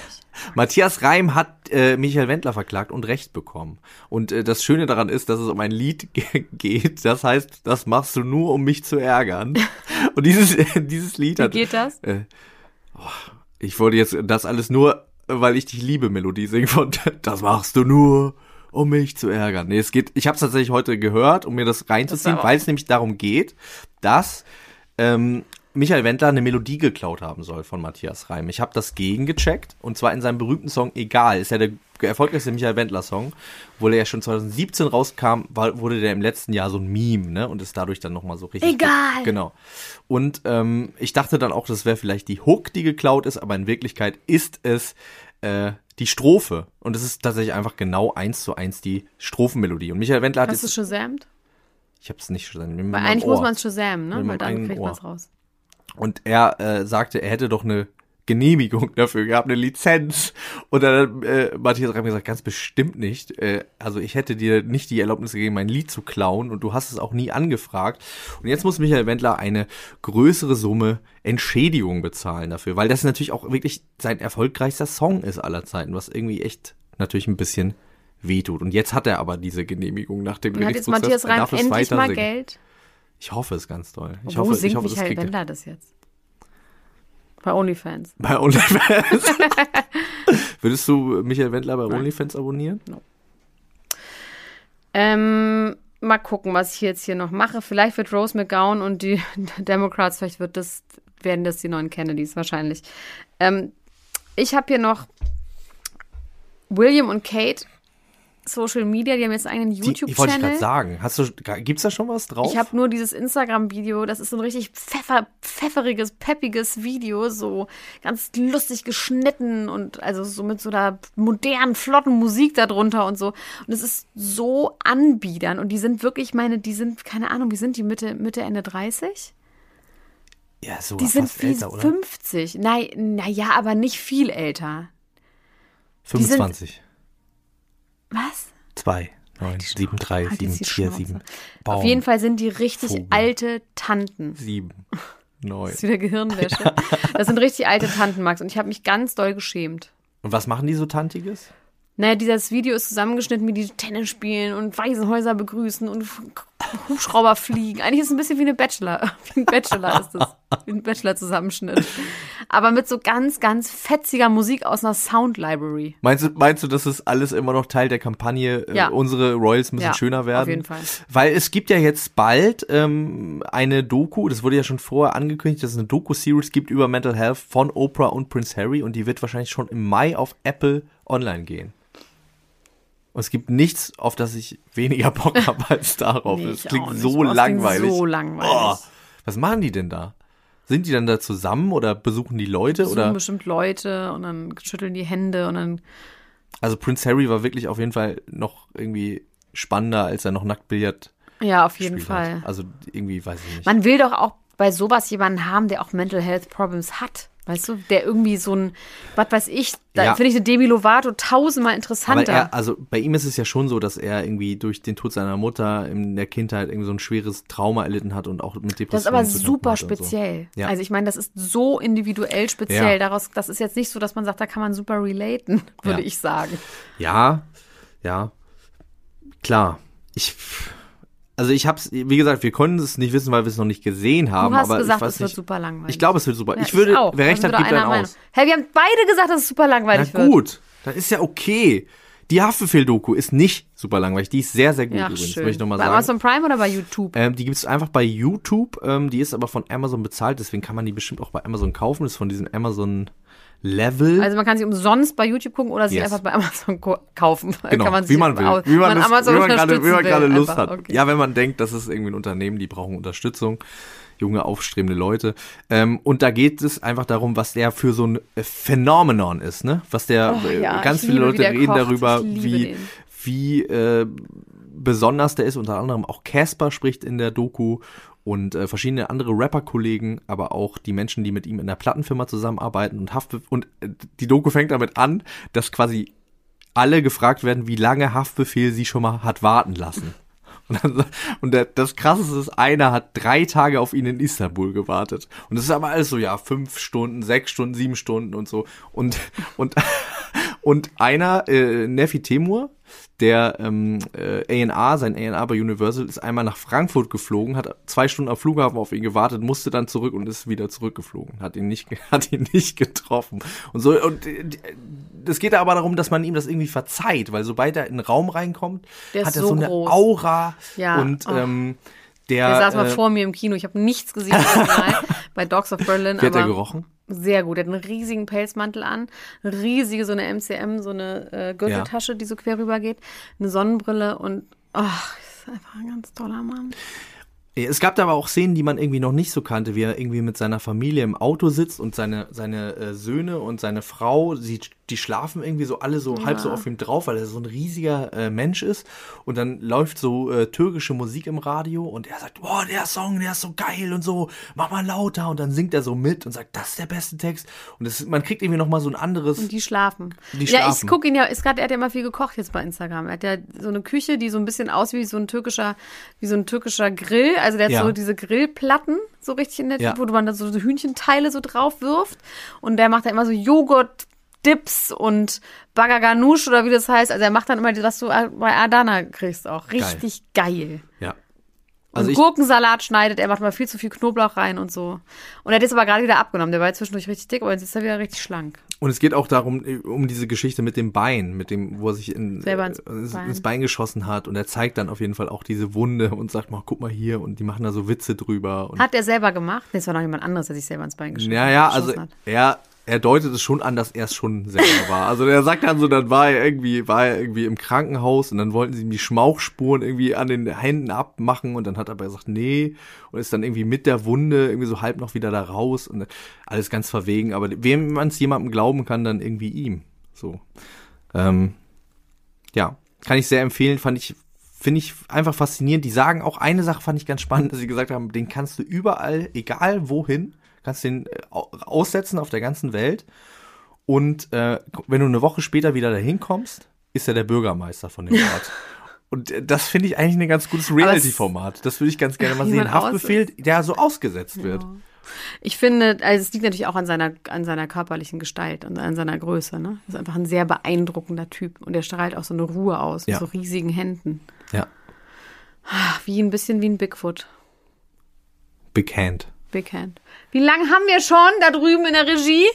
Matthias Reim hat äh, Michael Wendler verklagt und Recht bekommen. Und äh, das Schöne daran ist, dass es um ein Lied [LAUGHS] ge- geht. Das heißt, das machst du nur, um mich zu ärgern. [LAUGHS] Und dieses, [LAUGHS] dieses Lied Wie hat. geht das? Äh, oh, ich wollte jetzt das alles nur, weil ich dich liebe, Melodie singen von Das machst du nur, um mich zu ärgern. Nee, es geht, ich habe es tatsächlich heute gehört, um mir das reinzuziehen, weil es nämlich darum geht, dass ähm, Michael Wendler eine Melodie geklaut haben soll von Matthias Reim. Ich habe das gegengecheckt und zwar in seinem berühmten Song Egal. Ist ja der erfolgreichste Michael Wendler Song, wo der ja schon 2017 rauskam, war, wurde der im letzten Jahr so ein Meme, ne? Und ist dadurch dann nochmal so richtig. Egal. Genau. Und ähm, ich dachte dann auch, das wäre vielleicht die Hook, die geklaut ist, aber in Wirklichkeit ist es äh, die Strophe. Und es ist tatsächlich einfach genau eins zu eins die Strophenmelodie. Und Michael Wendler hat Hast du shazamt? Ich habe es nicht schon. Weil eigentlich muss Ohr. man es shazamen, ne? Weil dann kriegt man es raus. Und er äh, sagte, er hätte doch eine Genehmigung [LAUGHS] dafür gehabt, eine Lizenz. Und dann hat äh, Matthias Reim gesagt, ganz bestimmt nicht. Äh, also ich hätte dir nicht die Erlaubnis gegeben, mein Lied zu klauen und du hast es auch nie angefragt. Und jetzt muss Michael Wendler eine größere Summe Entschädigung bezahlen dafür, weil das natürlich auch wirklich sein erfolgreichster Song ist aller Zeiten, was irgendwie echt natürlich ein bisschen wehtut. Und jetzt hat er aber diese Genehmigung nach dem Und hat jetzt Gerichtsprozess. Matthias Reim endlich mal singen. Geld? Ich hoffe es ganz doll. Ich Wo hoffe, singt ich hoffe, das Michael. Wendler das jetzt? Bei OnlyFans. Bei OnlyFans. [LAUGHS] Würdest du Michael Wendler bei OnlyFans abonnieren? Ähm, mal gucken, was ich jetzt hier noch mache. Vielleicht wird Rose McGowan und die [LAUGHS] Democrats, vielleicht wird das, werden das die neuen Kennedys wahrscheinlich. Ähm, ich habe hier noch William und Kate, Social Media, die haben jetzt einen ich wollte ich gerade YouTube-Channel. sagen. Hast du, gibt's da schon was drauf? Ich habe nur dieses Instagram-Video, das ist so ein richtig pfeffer, pfefferiges, peppiges Video, so ganz lustig geschnitten und also so mit so einer modernen, flotten Musik darunter und so. Und es ist so anbiedern und die sind wirklich meine, die sind, keine Ahnung, wie sind die, Mitte, Mitte, Ende 30? ja, so Die sind wie älter, oder? 50. Naja, naja, aber nicht viel älter. sind- 25. Was? 2, 9, 7, 3, Halt 7, jetzt die 4, Schnauze. 7. Auf jeden Fall sind die richtig Vogel. alte Tanten. 7, 9. [LAUGHS] Das ist wieder Gehirnwäsche. [LAUGHS] Das sind richtig alte Tanten, Max. Und ich habe mich ganz doll geschämt. Und was machen die so Tantiges? Naja, dieses Video ist zusammengeschnitten, wie die Tennis spielen und Waisenhäuser begrüßen und Hubschrauber fliegen. Eigentlich ist es ein bisschen wie eine Bachelor. [LAUGHS] Wie ein Bachelor ist das. Wie ein Bachelor-Zusammenschnitt. Aber mit so ganz, ganz fetziger Musik aus einer Sound Library. Meinst du, meinst du, das ist alles immer noch Teil der Kampagne? äh, Ja. Unsere Royals müssen Ja, schöner werden. auf jeden Fall. Weil es gibt ja jetzt bald ähm, eine Doku, das wurde ja schon vorher angekündigt, dass es eine Doku-Series gibt über Mental Health von Oprah und Prince Harry und die wird wahrscheinlich schon im Mai auf Apple online gehen. Und es gibt nichts, auf das ich weniger Bock [LAUGHS] habe als darauf. Nee, das klingt so das klingt langweilig. so langweilig. Oh, was machen die denn da? Sind die dann da zusammen oder besuchen die Leute? Suchen oder? bestimmt Leute und dann schütteln die Hände und dann. Also Prince Harry war wirklich auf jeden Fall noch irgendwie spannender, als er noch Nacktbillard Ja, auf jeden Fall. hat. Also irgendwie weiß ich nicht. Man will doch auch bei sowas jemanden haben, der auch Mental Health Problems hat. Weißt du, der irgendwie so ein, was weiß ich, da Ja. finde ich eine Demi Lovato tausendmal interessanter. er, also bei ihm ist es ja schon so, dass er irgendwie durch den Tod seiner Mutter in der Kindheit irgendwie so ein schweres Trauma erlitten hat und auch mit Depressionen das ist aber super und so. speziell. Ja. Also ich meine, das ist so individuell speziell. Ja. Daraus, das ist jetzt nicht so, dass man sagt, da kann man super relaten, [LAUGHS] würde ich sagen. Ja, ja, klar. Ich, also ich hab's, wie gesagt, wir konnten es nicht wissen, weil wir es noch nicht gesehen haben. Du hast aber gesagt, ich es wird nicht, super langweilig. Ich glaube, es wird super. Ja, ich würde, auch. wer recht Dann hat, gibt einer aus. Meinung. Hey, wir haben beide gesagt, dass es super Na langweilig wird. gut, dann ist ja okay. Die Haftbefehl-Doku ist nicht super langweilig. Die ist sehr, sehr gut Ja, übrigens, schön. möchte ich nochmal bei sagen. Amazon Prime oder bei YouTube? Ähm, die gibt's einfach bei YouTube. Ähm, die ist aber von Amazon bezahlt, deswegen kann man die bestimmt auch bei Amazon kaufen. Das ist von diesem Amazon Level. Also man kann sie umsonst bei YouTube gucken oder sie Yes. einfach bei Amazon kaufen. Genau, kann man wie man will. aus- Wie man, Amazon wie man gerade, wie man gerade Lust einfach. hat. Okay. Ja, wenn man denkt, das ist irgendwie ein Unternehmen, die brauchen Unterstützung. Junge, aufstrebende Leute. Ähm, und da geht es einfach darum, was der für so ein äh, Phänomenon ist, ne? Was der, Oh, äh, ja, ganz ich viele Leute reden kocht. darüber, wie, den. wie äh, besonders der ist. Unter anderem auch Casper spricht in der Doku und äh, verschiedene andere Rapper-Kollegen, aber auch die Menschen, die mit ihm in der Plattenfirma zusammenarbeiten und Haftbefehl. Und äh, die Doku fängt damit an, dass quasi alle gefragt werden, wie lange Haftbefehl sie schon mal hat warten lassen. [LAUGHS] Und, dann, und der, das Krasseste ist, einer hat drei Tage auf ihn in Istanbul gewartet. Und das ist aber alles so, ja, fünf Stunden, sechs Stunden, sieben Stunden und so. Und, und, [LAUGHS] Und einer, äh, Nefi Temur, der ähm, äh, A&R, sein A&R bei Universal, ist einmal nach Frankfurt geflogen, hat zwei Stunden am Flughafen auf ihn gewartet, musste dann zurück und ist wieder zurückgeflogen. Hat ihn nicht, [LAUGHS] hat ihn nicht getroffen. Und so, und äh, es geht aber darum, dass man ihm das irgendwie verzeiht, weil sobald er in den Raum reinkommt, Der hat er so so eine. Aura Ja, und oh. ähm, der, Der saß mal äh, vor mir im Kino. Ich habe nichts gesehen [LAUGHS] bei Dogs of Berlin. wie hat er gerochen? Sehr gut. Er hat einen riesigen Pelzmantel an, riesige so eine MCM, so eine äh, Gürteltasche, die so quer rüber geht, eine Sonnenbrille und ach, ist einfach ein ganz toller Mann. Es gab da aber auch Szenen, die man irgendwie noch nicht so kannte, wie er irgendwie mit seiner Familie im Auto sitzt und seine, seine äh, Söhne und seine Frau, sie, die schlafen irgendwie so alle so halb so auf ihm drauf, weil er so ein riesiger äh, Mensch ist. Und dann läuft so äh, türkische Musik im Radio und er sagt, boah, der Song, der ist so geil und so, mach mal lauter. Und dann singt er so mit und sagt, das ist der beste Text. Und das, man kriegt irgendwie noch mal so ein anderes. Und die schlafen. Die Ja, ich schlafen. gucke ihn ja, ist grad, er hat ja immer viel gekocht jetzt bei Instagram. Er hat ja so eine Küche, die so ein bisschen aussieht wie so ein türkischer, wie so ein türkischer Grill. Also der hat Ja. so diese Grillplatten so richtig in der Ja. wo man da so Hühnchenteile so drauf wirft. Und der macht da immer so Joghurt. Dips und Bagaganoush oder wie das heißt. Also er macht dann immer, das, was du bei Adana kriegst auch. Richtig geil. Ja. Also Also ich, Gurkensalat schneidet, er macht mal viel zu viel Knoblauch rein und so. Und er hat jetzt aber gerade wieder abgenommen. Der war jetzt zwischendurch richtig dick, aber jetzt ist er wieder richtig schlank. Und es geht auch darum, äh, um diese Geschichte mit dem Bein, mit dem, wo er sich in, Selber ins äh, ins, Bein. ins Bein geschossen hat. Und er zeigt dann auf jeden Fall auch diese Wunde und sagt mal, guck mal hier. Und die machen da so Witze drüber. Und Hat er selber gemacht? Nee, es war noch jemand anderes, der sich selber ins Bein geschossen ja, ja, also hat. er, er deutet es schon an, dass er es schon selber war. Also er sagt dann so, dann war er irgendwie, war er irgendwie im Krankenhaus und dann wollten sie ihm die Schmauchspuren irgendwie an den Händen abmachen und dann hat er aber gesagt, nee, und ist dann irgendwie mit der Wunde irgendwie so halb noch wieder da raus und alles ganz verwegen. Aber wem man es jemandem glauben kann, dann irgendwie ihm. So. Ähm, ja, kann ich sehr empfehlen, fand ich, finde ich einfach faszinierend. Die sagen auch eine Sache fand ich ganz spannend, dass sie gesagt haben, den kannst du überall, egal wohin, kannst den äh, au- aussetzen auf der ganzen Welt. Und äh, wenn du eine Woche später wieder dahin kommst, ist er der Bürgermeister von dem [LAUGHS] Ort. Und äh, das finde ich eigentlich ein ganz gutes Reality-Format. Das würde ich ganz gerne mal [LAUGHS] sehen. Haftbefehl, der so ausgesetzt wird. Ich finde, also es liegt natürlich auch an seiner, an seiner körperlichen Gestalt und an seiner Größe. Ne? Das ist einfach ein sehr beeindruckender Typ. Und der strahlt auch so eine Ruhe aus Ja. mit so riesigen Händen. Ja. Wie ein bisschen wie ein Bigfoot. Big Hand. Big Hand. Wie lange haben wir schon da drüben in der Regie?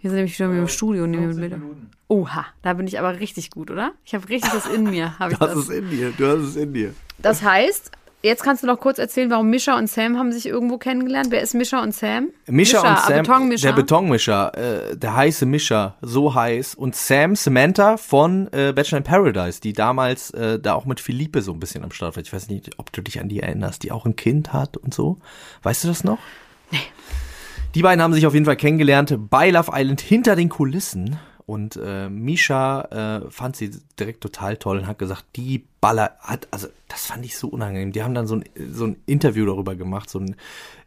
Wir sind nämlich wieder im Studio und nehmen Bilder. Oha, da bin ich aber richtig gut, oder? Ich habe richtig das in mir. Das das. ist in dir. Du hast es in dir. das heißt, jetzt kannst du noch kurz erzählen, warum Mischa und Sam haben sich irgendwo kennengelernt. Wer ist Mischa und Sam? Mischa, und ah, Sam, Betonmischer. der Betonmischer, äh, der heiße Mischer, so heiß. Und Sam, Samantha von äh, Bachelor in Paradise, die damals äh, da auch mit Philippe so ein bisschen am Start war. Ich weiß nicht, ob du dich an die erinnerst, die auch ein Kind hat und so. Weißt du das noch? Nee. Die beiden haben sich auf jeden Fall kennengelernt bei Love Island hinter den Kulissen. Und äh, Misha äh, fand sie direkt total toll und hat gesagt, die Baller hat, also das fand ich so unangenehm. Die haben dann so ein, so ein Interview darüber gemacht, so ein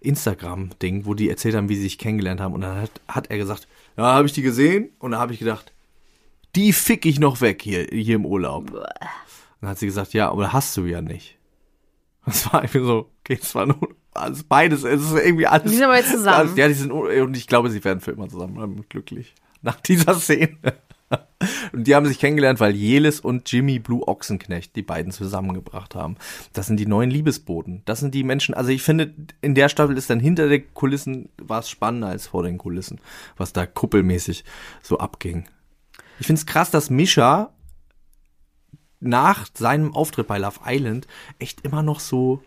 Instagram-Ding, wo die erzählt haben, wie sie sich kennengelernt haben. Und dann hat, hat er gesagt, ja, habe ich die gesehen? Und dann habe ich gedacht, die fick ich noch weg hier, hier im Urlaub. Dann hat sie gesagt, ja, aber hast du ja nicht. Das war irgendwie so, okay, es war nur alles beides, es ist irgendwie alles. Die sind aber jetzt [LAUGHS] zusammen. Alles, ja, die sind, und ich glaube, sie werden für immer zusammen bleiben, glücklich. [LAUGHS] Nach dieser Szene. Und die haben sich kennengelernt, weil Jelis und Jimmy Blue Ochsenknecht die beiden zusammengebracht haben. Das sind die neuen Liebesboten. Das sind die Menschen, also ich finde, in der Staffel ist dann hinter den Kulissen war es spannender als vor den Kulissen, was da kuppelmäßig so abging. Ich finde es krass, dass Misha nach seinem Auftritt bei Love Island echt immer noch so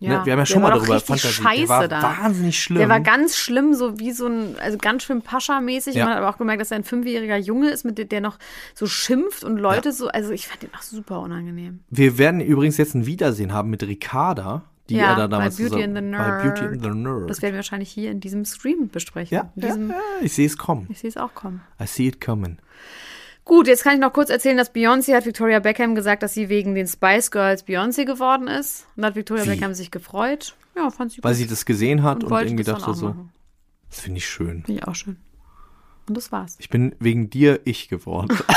Ja, ne, wir haben ja der schon mal darüber fantasiert. scheiße der war da. wahnsinnig schlimm. Der war ganz schlimm, so wie so ein, also ganz schlimm Pascha-mäßig. Ja. Man hat aber auch gemerkt, dass er ein fünfjähriger Junge ist, mit dem der noch so schimpft und Leute so, also ich fand den auch super unangenehm. Wir werden übrigens jetzt ein Wiedersehen haben mit Ricarda, die Ja, er da damals bei Beauty zusammen, bei Beauty and the Nerd. Das werden wir wahrscheinlich hier in diesem Stream besprechen. ja, in ja, diesem, ja, ich sehe es kommen. Ich sehe es auch kommen. I see it coming. Gut, jetzt kann ich noch kurz erzählen, dass Beyoncé hat Victoria Beckham gesagt, dass sie wegen den Spice Girls Beyoncé geworden ist. Und da hat Victoria Wie? Beckham sich gefreut. Ja, fand sie Weil gut. sie das gesehen hat und und, irgendwie dachte so, machen. das finde ich schön. Finde ich auch schön. Und das war's. Ich bin wegen dir ich geworden. [LAUGHS]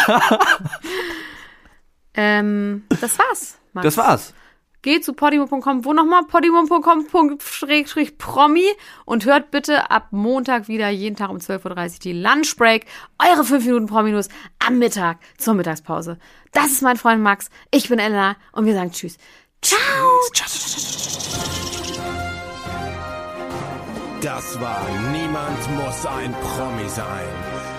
Ähm, das war's. Max. Das war's. Geht zu podimo.com, wo nochmal? podimo.com.promi und hört bitte ab Montag wieder jeden Tag um 12.30 Uhr die Lunchbreak. Eure 5 Minuten Prominus am Mittag zur Mittagspause. Das ist mein Freund Max. Ich bin Elena und wir sagen Tschüss. Ciao. Das war Niemand muss ein Promi sein.